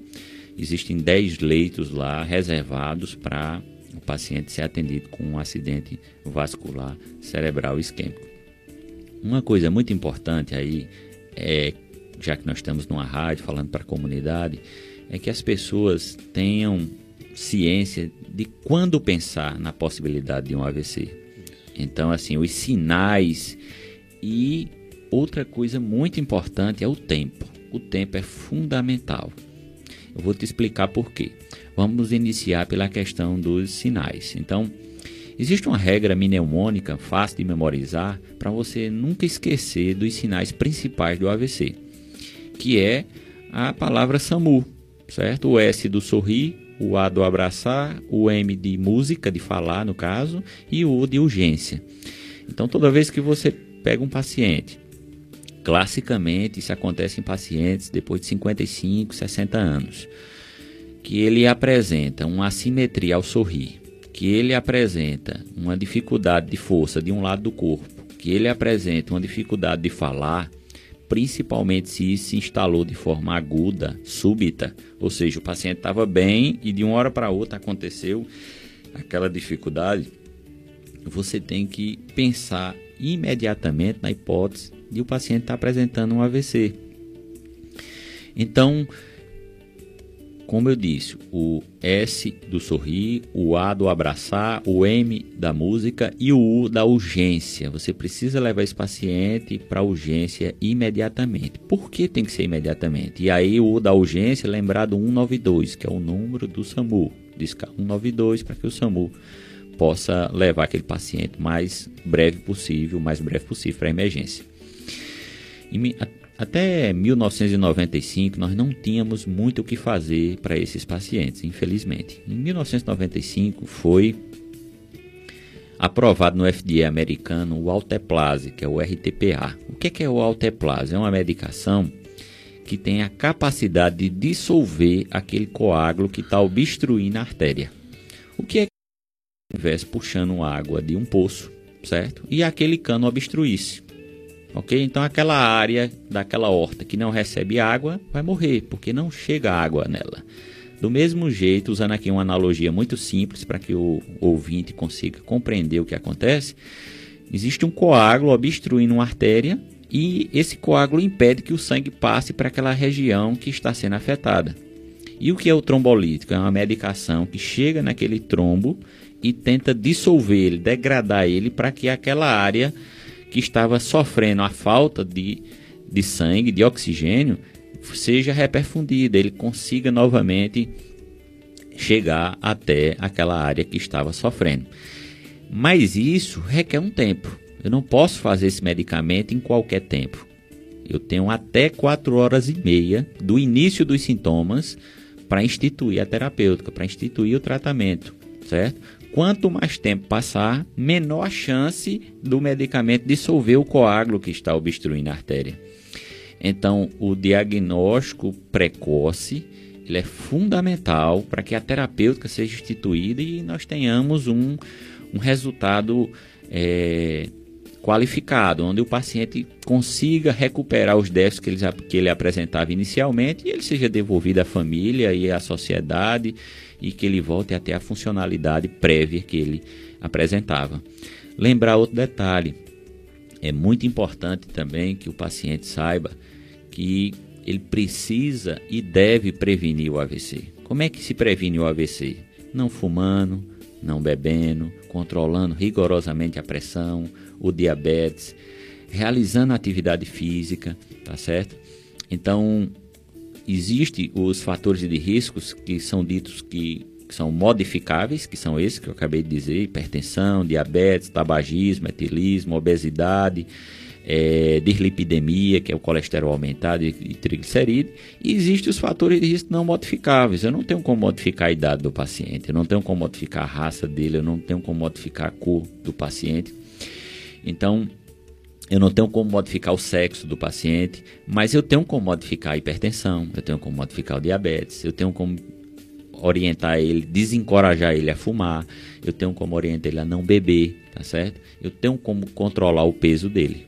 Existem 10 leitos lá reservados para o paciente ser atendido com um acidente vascular cerebral isquêmico. Uma coisa muito importante aí é, já que nós estamos numa rádio falando para a comunidade, é que as pessoas tenham ciência de quando pensar na possibilidade de um AVC. Então, assim, os sinais e Outra coisa muito importante é o tempo. O tempo é fundamental. Eu vou te explicar por quê. Vamos iniciar pela questão dos sinais. Então, existe uma regra mnemônica fácil de memorizar para você nunca esquecer dos sinais principais do AVC, que é a palavra SAMU, certo? O S do sorrir, o A do abraçar, o M de música, de falar no caso, e o U de urgência. Então, toda vez que você pega um paciente Classicamente, isso acontece em pacientes depois de 55, 60 anos, que ele apresenta uma assimetria ao sorrir, que ele apresenta uma dificuldade de força de um lado do corpo, que ele apresenta uma dificuldade de falar, principalmente se isso se instalou de forma aguda, súbita, ou seja, o paciente estava bem e de uma hora para outra aconteceu aquela dificuldade, você tem que pensar imediatamente na hipótese de o paciente estar tá apresentando um AVC. Então, como eu disse, o S do sorrir, o A do abraçar, o M da música e o U da urgência. Você precisa levar esse paciente para urgência imediatamente. Por que tem que ser imediatamente? E aí o U da urgência, lembrar do 192, que é o número do SAMU. Discar 192 para que o SAMU possa levar aquele paciente mais breve possível, mais breve possível para a emergência. Até 1995 nós não tínhamos muito o que fazer para esses pacientes, infelizmente. Em 1995 foi aprovado no FDA americano o Alteplase, que é o RTPA. O que é o Alteplase? É uma medicação que tem a capacidade de dissolver aquele coágulo que está obstruindo a artéria. O que é que estivesse puxando água de um poço, certo? E aquele cano obstruísse ok? Então aquela área daquela horta que não recebe água vai morrer, porque não chega água nela. Do mesmo jeito, usando aqui uma analogia muito simples para que o ouvinte consiga compreender o que acontece, existe um coágulo obstruindo uma artéria e esse coágulo impede que o sangue passe para aquela região que está sendo afetada. E o que é o trombolítico? É uma medicação que chega naquele trombo e tenta dissolver ele, degradar ele para que aquela área que estava sofrendo a falta de, de sangue, de oxigênio, seja reperfundida, ele consiga novamente chegar até aquela área que estava sofrendo. Mas isso requer um tempo. Eu não posso fazer esse medicamento em qualquer tempo. Eu tenho até 4 horas e meia do início dos sintomas para instituir a terapêutica, para instituir o tratamento, certo? Quanto mais tempo passar, menor chance do medicamento dissolver o coágulo que está obstruindo a artéria. Então, o diagnóstico precoce ele é fundamental para que a terapêutica seja instituída e nós tenhamos um, um resultado é, qualificado, onde o paciente consiga recuperar os déficits que ele, que ele apresentava inicialmente e ele seja devolvido à família e à sociedade e que ele volte a ter a funcionalidade prévia que ele apresentava. Lembrar outro detalhe, é muito importante também que o paciente saiba que ele precisa e deve prevenir o AVC. Como é que se previne o AVC? Não fumando, não bebendo, controlando rigorosamente a pressão, o diabetes, realizando atividade física, tá certo? Então, existem os fatores de riscos que são ditos que, que são modificáveis, que são esses que eu acabei de dizer, hipertensão, diabetes, tabagismo, etilismo, obesidade, é, dislipidemia, que é o colesterol aumentado e, triglicerídeo, e existem os fatores de risco não modificáveis. Eu não tenho como modificar a idade do paciente, eu não tenho como modificar a raça dele, eu não tenho como modificar a cor do paciente. Então, eu não tenho como modificar o sexo do paciente, mas eu tenho como modificar a hipertensão, eu tenho como modificar o diabetes, eu tenho como orientar ele, desencorajar ele a fumar, eu tenho como orientar ele a não beber, tá certo? Eu tenho como controlar o peso dele.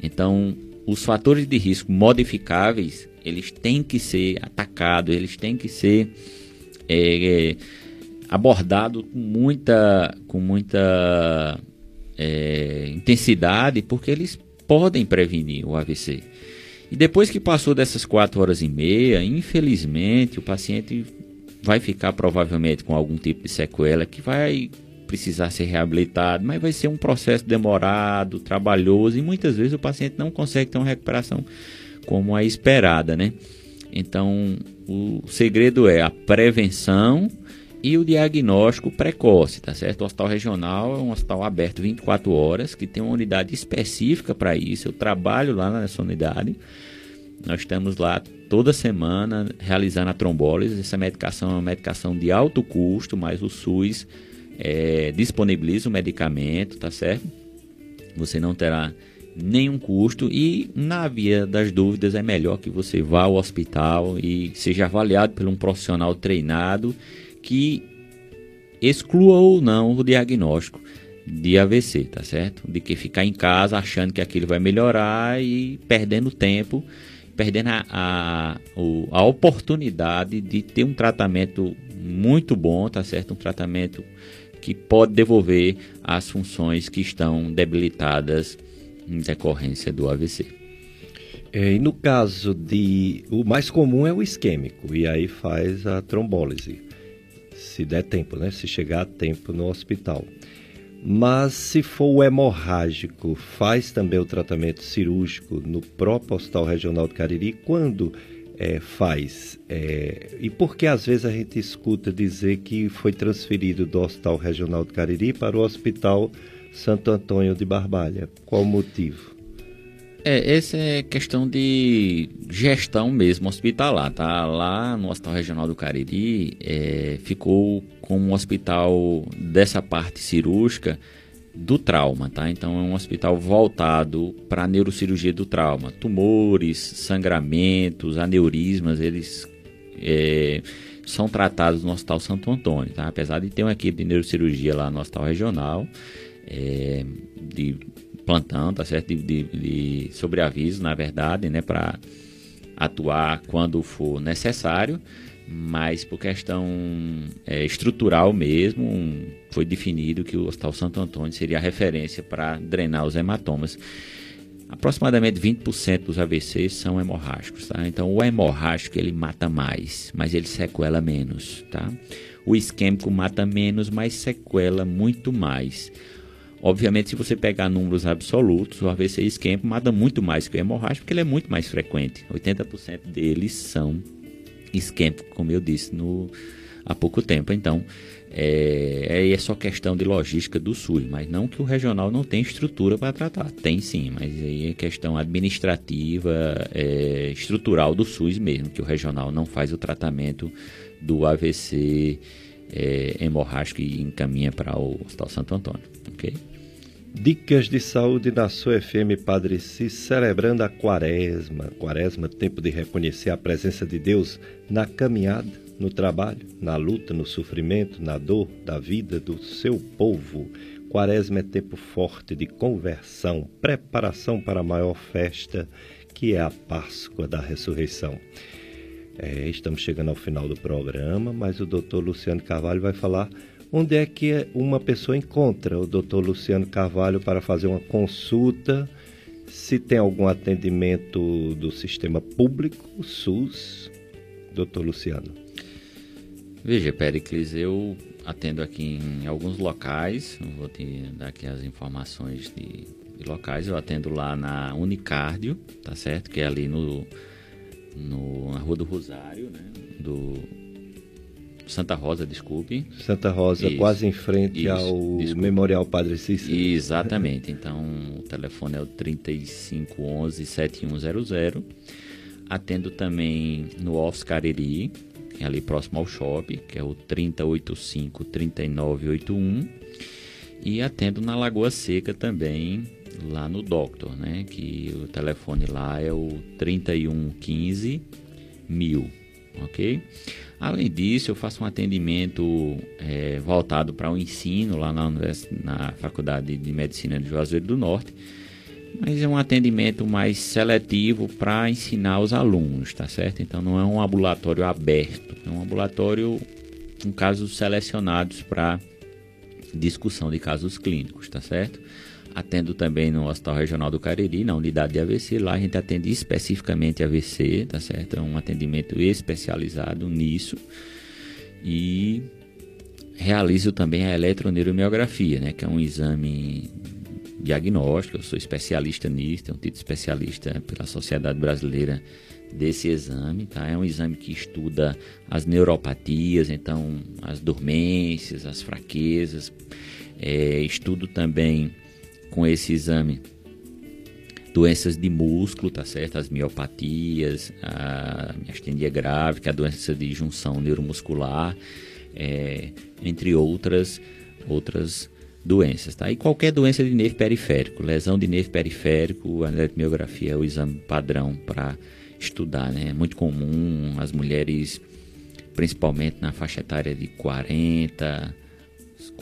Então, os fatores de risco modificáveis, eles têm que ser atacados, eles têm que ser é, é, abordados com muita, com muita é, intensidade, porque eles podem prevenir o AVC. E depois que passou dessas 4 horas e meia, infelizmente, o paciente vai ficar provavelmente com algum tipo de sequela que vai precisar ser reabilitado, mas vai ser um processo demorado, trabalhoso e muitas vezes o paciente não consegue ter uma recuperação como a esperada, né? Então, o segredo é a prevenção e o diagnóstico precoce, tá certo? O hospital regional é um hospital aberto 24 horas, que tem uma unidade específica para isso. Eu trabalho lá nessa unidade. Nós estamos lá toda semana realizando a trombólise. Essa medicação é uma medicação de alto custo, mas o SUS é, disponibiliza o medicamento, tá certo? Você não terá nenhum custo e na via das dúvidas é melhor que você vá ao hospital e seja avaliado por um profissional treinado que exclua ou não o diagnóstico de AVC, tá certo? De que ficar em casa achando que aquilo vai melhorar e perdendo tempo, perdendo a, a, a oportunidade de ter um tratamento muito bom, tá certo? Um tratamento que pode devolver as funções que estão debilitadas em decorrência do AVC. É, e no caso de. O mais comum é o isquêmico, e aí faz a trombólise, se der tempo, né? Se chegar a tempo no hospital. Mas se for o hemorrágico, faz também o tratamento cirúrgico no próprio Hospital Regional do Cariri quando é, faz? É, e por que às vezes a gente escuta dizer que foi transferido do Hospital Regional do Cariri para o Hospital Santo Antônio de Barbalha? Qual o motivo? É, essa é questão de gestão mesmo hospitalar, tá? Lá no Hospital Regional do Cariri é, ficou como um hospital dessa parte cirúrgica do trauma, tá? Então é um hospital voltado para neurocirurgia do trauma, tumores, sangramentos, aneurismas, eles é, são tratados no Hospital Santo Antônio, tá? Apesar de ter uma equipe de neurocirurgia lá no Hospital Regional, é, de plantão, tá certo? De, de, de sobreaviso, na verdade, né? Para atuar quando for necessário, mas por questão é, estrutural mesmo, foi definido que o Hospital Santo Antônio seria a referência para drenar os hematomas. Aproximadamente 20% dos AVCs são hemorrágicos, tá? Então o hemorrágico ele mata mais, mas ele sequela menos, tá? O isquêmico mata menos, mas sequela muito mais. Obviamente, se você pegar números absolutos, o AVC isquêmico mata muito mais que o hemorrágico, porque ele é muito mais frequente. 80% deles são isquêmicos, como eu disse no, há pouco tempo. Então, é, é só questão de logística do SUS, mas não que o regional não tem estrutura para tratar. Tem sim, mas aí é questão administrativa, é, estrutural do SUS mesmo, que o regional não faz o tratamento do AVC é, hemorrágico e encaminha para o Hospital Santo Antônio. ok? Dicas de saúde na sua FM Padre Cis, celebrando a quaresma. Quaresma, tempo de reconhecer a presença de Deus na caminhada, no trabalho, na luta, no sofrimento, na dor da vida do seu povo. Quaresma é tempo forte de conversão, preparação para a maior festa, que é a Páscoa da Ressurreição. É, estamos chegando ao final do programa, mas o doutor Luciano Carvalho vai falar onde é que uma pessoa encontra o doutor Luciano Carvalho para fazer uma consulta, se tem algum atendimento do sistema público, SUS, doutor Luciano. Veja, Pericles, eu atendo aqui em alguns locais, vou te dar aqui as informações de, de locais, eu atendo lá na Unicardio, tá certo? Que é ali no, no na Rua do Rosário, né? Do Santa Rosa, desculpe. Santa Rosa, isso, quase em frente isso, ao desculpe. Memorial Padre Cícero. Exatamente. Então, o telefone é o 3511-7100. Atendo também no Office Cariri, é ali próximo ao shopping, que é o 3085-3981. E atendo na Lagoa Seca também, lá no Doctor, né? Que o telefone lá é o 3115 mil, ok? Além disso, eu faço um atendimento é, voltado para o ensino lá na, na Faculdade de Medicina de Juazeiro do Norte, mas é um atendimento mais seletivo para ensinar os alunos, tá certo? Então não é um ambulatório aberto, é um ambulatório com casos selecionados para discussão de casos clínicos, tá certo? Atendo também no Hospital Regional do Cariri, na unidade de AVC. Lá a gente atende especificamente AVC, tá certo? É um atendimento especializado nisso. E realizo também a eletroneuromiografia, né? Que é um exame diagnóstico. Eu sou especialista nisso, tenho um título especialista pela Sociedade Brasileira desse exame, tá? É um exame que estuda as neuropatias, então as dormências, as fraquezas. É, estudo também com esse exame doenças de músculo, tá certo? As miopatias, a miastenia grave, que é a doença de junção neuromuscular, é, entre outras outras doenças, tá? E qualquer doença de nervo periférico, lesão de nervo periférico, a eletromiografia é o exame padrão para estudar, né? É muito comum as mulheres, principalmente na faixa etária de 40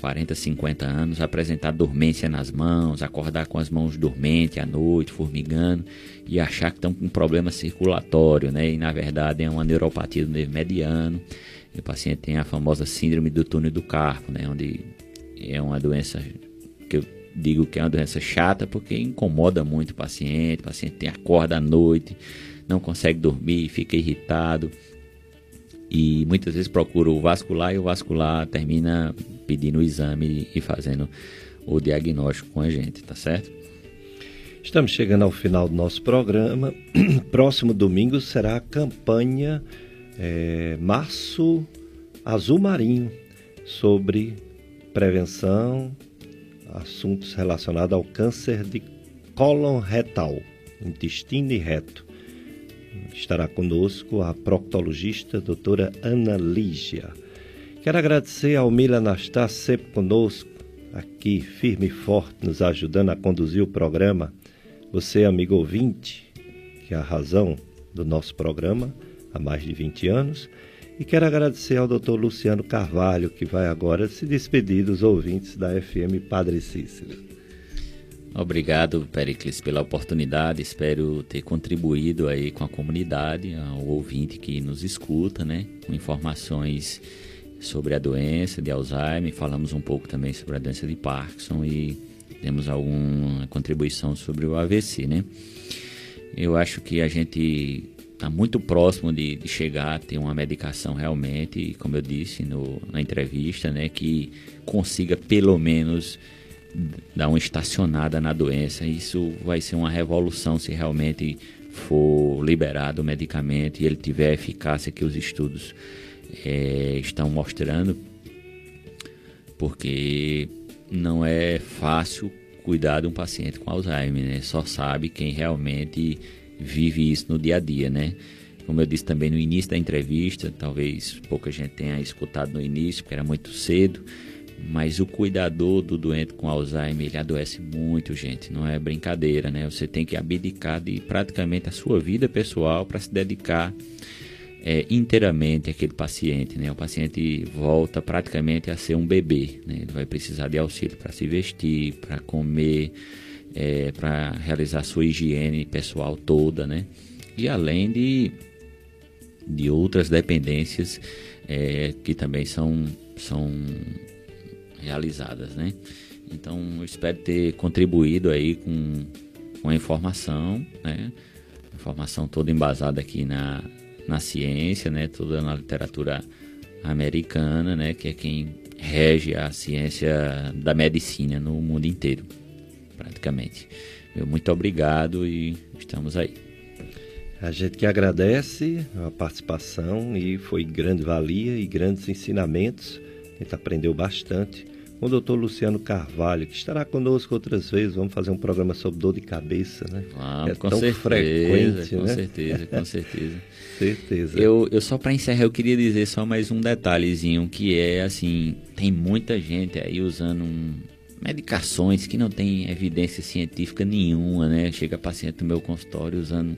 40, 50 anos, apresentar dormência nas mãos, acordar com as mãos dormentes à noite, formigando e achar que estão com um problema circulatório, né? E na verdade é uma neuropatia do nervo mediano. E o paciente tem a famosa síndrome do túnel do carpo, né? Onde é uma doença que eu digo que é uma doença chata porque incomoda muito o paciente. O paciente tem acorda à noite, não consegue dormir, fica irritado e muitas vezes procura o vascular e o vascular termina pedindo o exame e fazendo o diagnóstico com a gente, tá certo? Estamos chegando ao final do nosso programa. Próximo domingo será a campanha é, Março Azul Marinho sobre prevenção, assuntos relacionados ao câncer de cólon retal, intestino e reto. Estará conosco a proctologista doutora Ana Lígia. Quero agradecer ao Mila Anastácio, sempre conosco, aqui, firme e forte, nos ajudando a conduzir o programa. Você, amigo ouvinte, que é a razão do nosso programa há mais de 20 anos. E quero agradecer ao doutor Luciano Carvalho, que vai agora se despedir dos ouvintes da FM Padre Cícero. Obrigado, Pericles, pela oportunidade. Espero ter contribuído aí com a comunidade, ao ouvinte que nos escuta, né? Com informações sobre a doença de Alzheimer. Falamos um pouco também sobre a doença de Parkinson e temos alguma contribuição sobre o AVC, né? Eu acho que a gente está muito próximo de, de, chegar a ter uma medicação realmente, como eu disse no, na entrevista, né? Que consiga pelo menos dar uma estacionada na doença. Isso vai ser uma revolução se realmente for liberado o medicamento e ele tiver eficácia que os estudos é, estão mostrando, porque não é fácil cuidar de um paciente com Alzheimer, né? Só sabe quem realmente vive isso no dia a dia, né? Como eu disse também no início da entrevista, talvez pouca gente tenha escutado no início, porque era muito cedo, mas o cuidador do doente com Alzheimer, ele adoece muito, gente. Não é brincadeira, né? Você tem que abdicar de praticamente a sua vida pessoal para se dedicar é, inteiramente àquele paciente, né? O paciente volta praticamente a ser um bebê, né? Ele vai precisar de auxílio para se vestir, para comer, é, para realizar sua higiene pessoal toda, né? E além de, de outras dependências é, que também são, são realizadas, né? Então, eu espero ter contribuído aí com, com a informação, né? Informação toda embasada aqui na, na ciência, né? Toda na literatura americana, né? Que é quem rege a ciência da medicina no mundo inteiro, praticamente. Meu muito obrigado e estamos aí. A gente que agradece a participação e foi grande valia e grandes ensinamentos. A gente aprendeu bastante com o doutor Luciano Carvalho, que estará conosco outras vezes. Vamos fazer um programa sobre dor de cabeça, né? Vamos, é com tão certeza, frequente, com né? certeza, com certeza. certeza. Eu, eu só para encerrar, eu queria dizer só mais um detalhezinho, que é assim, tem muita gente aí usando um, medicações que não tem evidência científica nenhuma, né? Chega paciente no meu consultório usando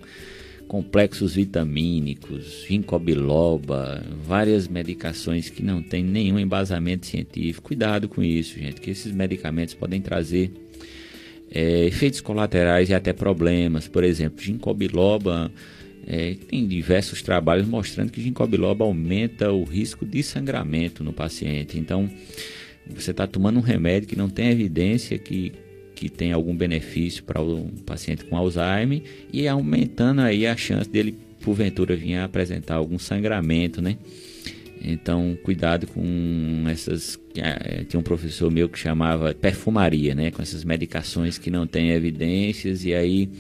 complexos vitamínicos, ginkgo biloba, várias medicações que não têm nenhum embasamento científico. Cuidado com isso, gente, que esses medicamentos podem trazer é, efeitos colaterais e até problemas. Por exemplo, ginkgo biloba é, tem diversos trabalhos mostrando que ginkgo biloba aumenta o risco de sangramento no paciente. Então, você está tomando um remédio que não tem evidência que que tem algum benefício para o paciente com Alzheimer e aumentando aí a chance dele porventura vir a apresentar algum sangramento, né? Então, cuidado com essas. É, tinha um professor meu que chamava perfumaria, né? Com essas medicações que não têm evidências, e aí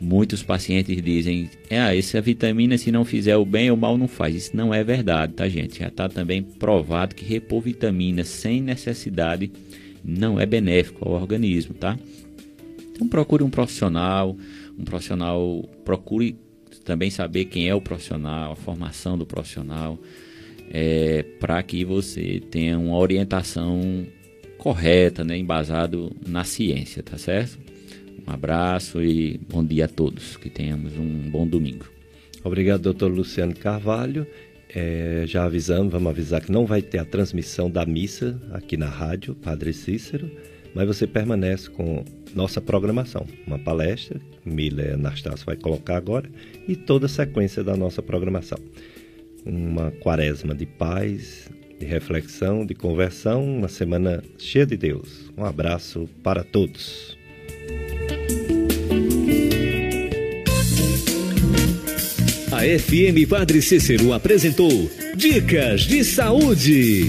muitos pacientes dizem: ah, essa vitamina, se não fizer o bem, o mal não faz. Isso não é verdade, tá, gente? Já está também provado que repor vitamina sem necessidade não é benéfico ao organismo, tá? Então procure um profissional, um profissional, procure também saber quem é o profissional, a formação do profissional, é, para que você tenha uma orientação correta, né, embasado na ciência, tá certo? Um abraço e bom dia a todos, que tenhamos um bom domingo. Obrigado, doutor Luciano Carvalho. É, já avisamos, vamos avisar que não vai ter a transmissão da missa aqui na rádio, Padre Cícero, mas você permanece com nossa programação, uma palestra, Mila Anastácio vai colocar agora, e toda a sequência da nossa programação. Uma quaresma de paz, de reflexão, de conversão, uma semana cheia de Deus. Um abraço para todos. A FM Padre Cícero apresentou Dicas de Saúde.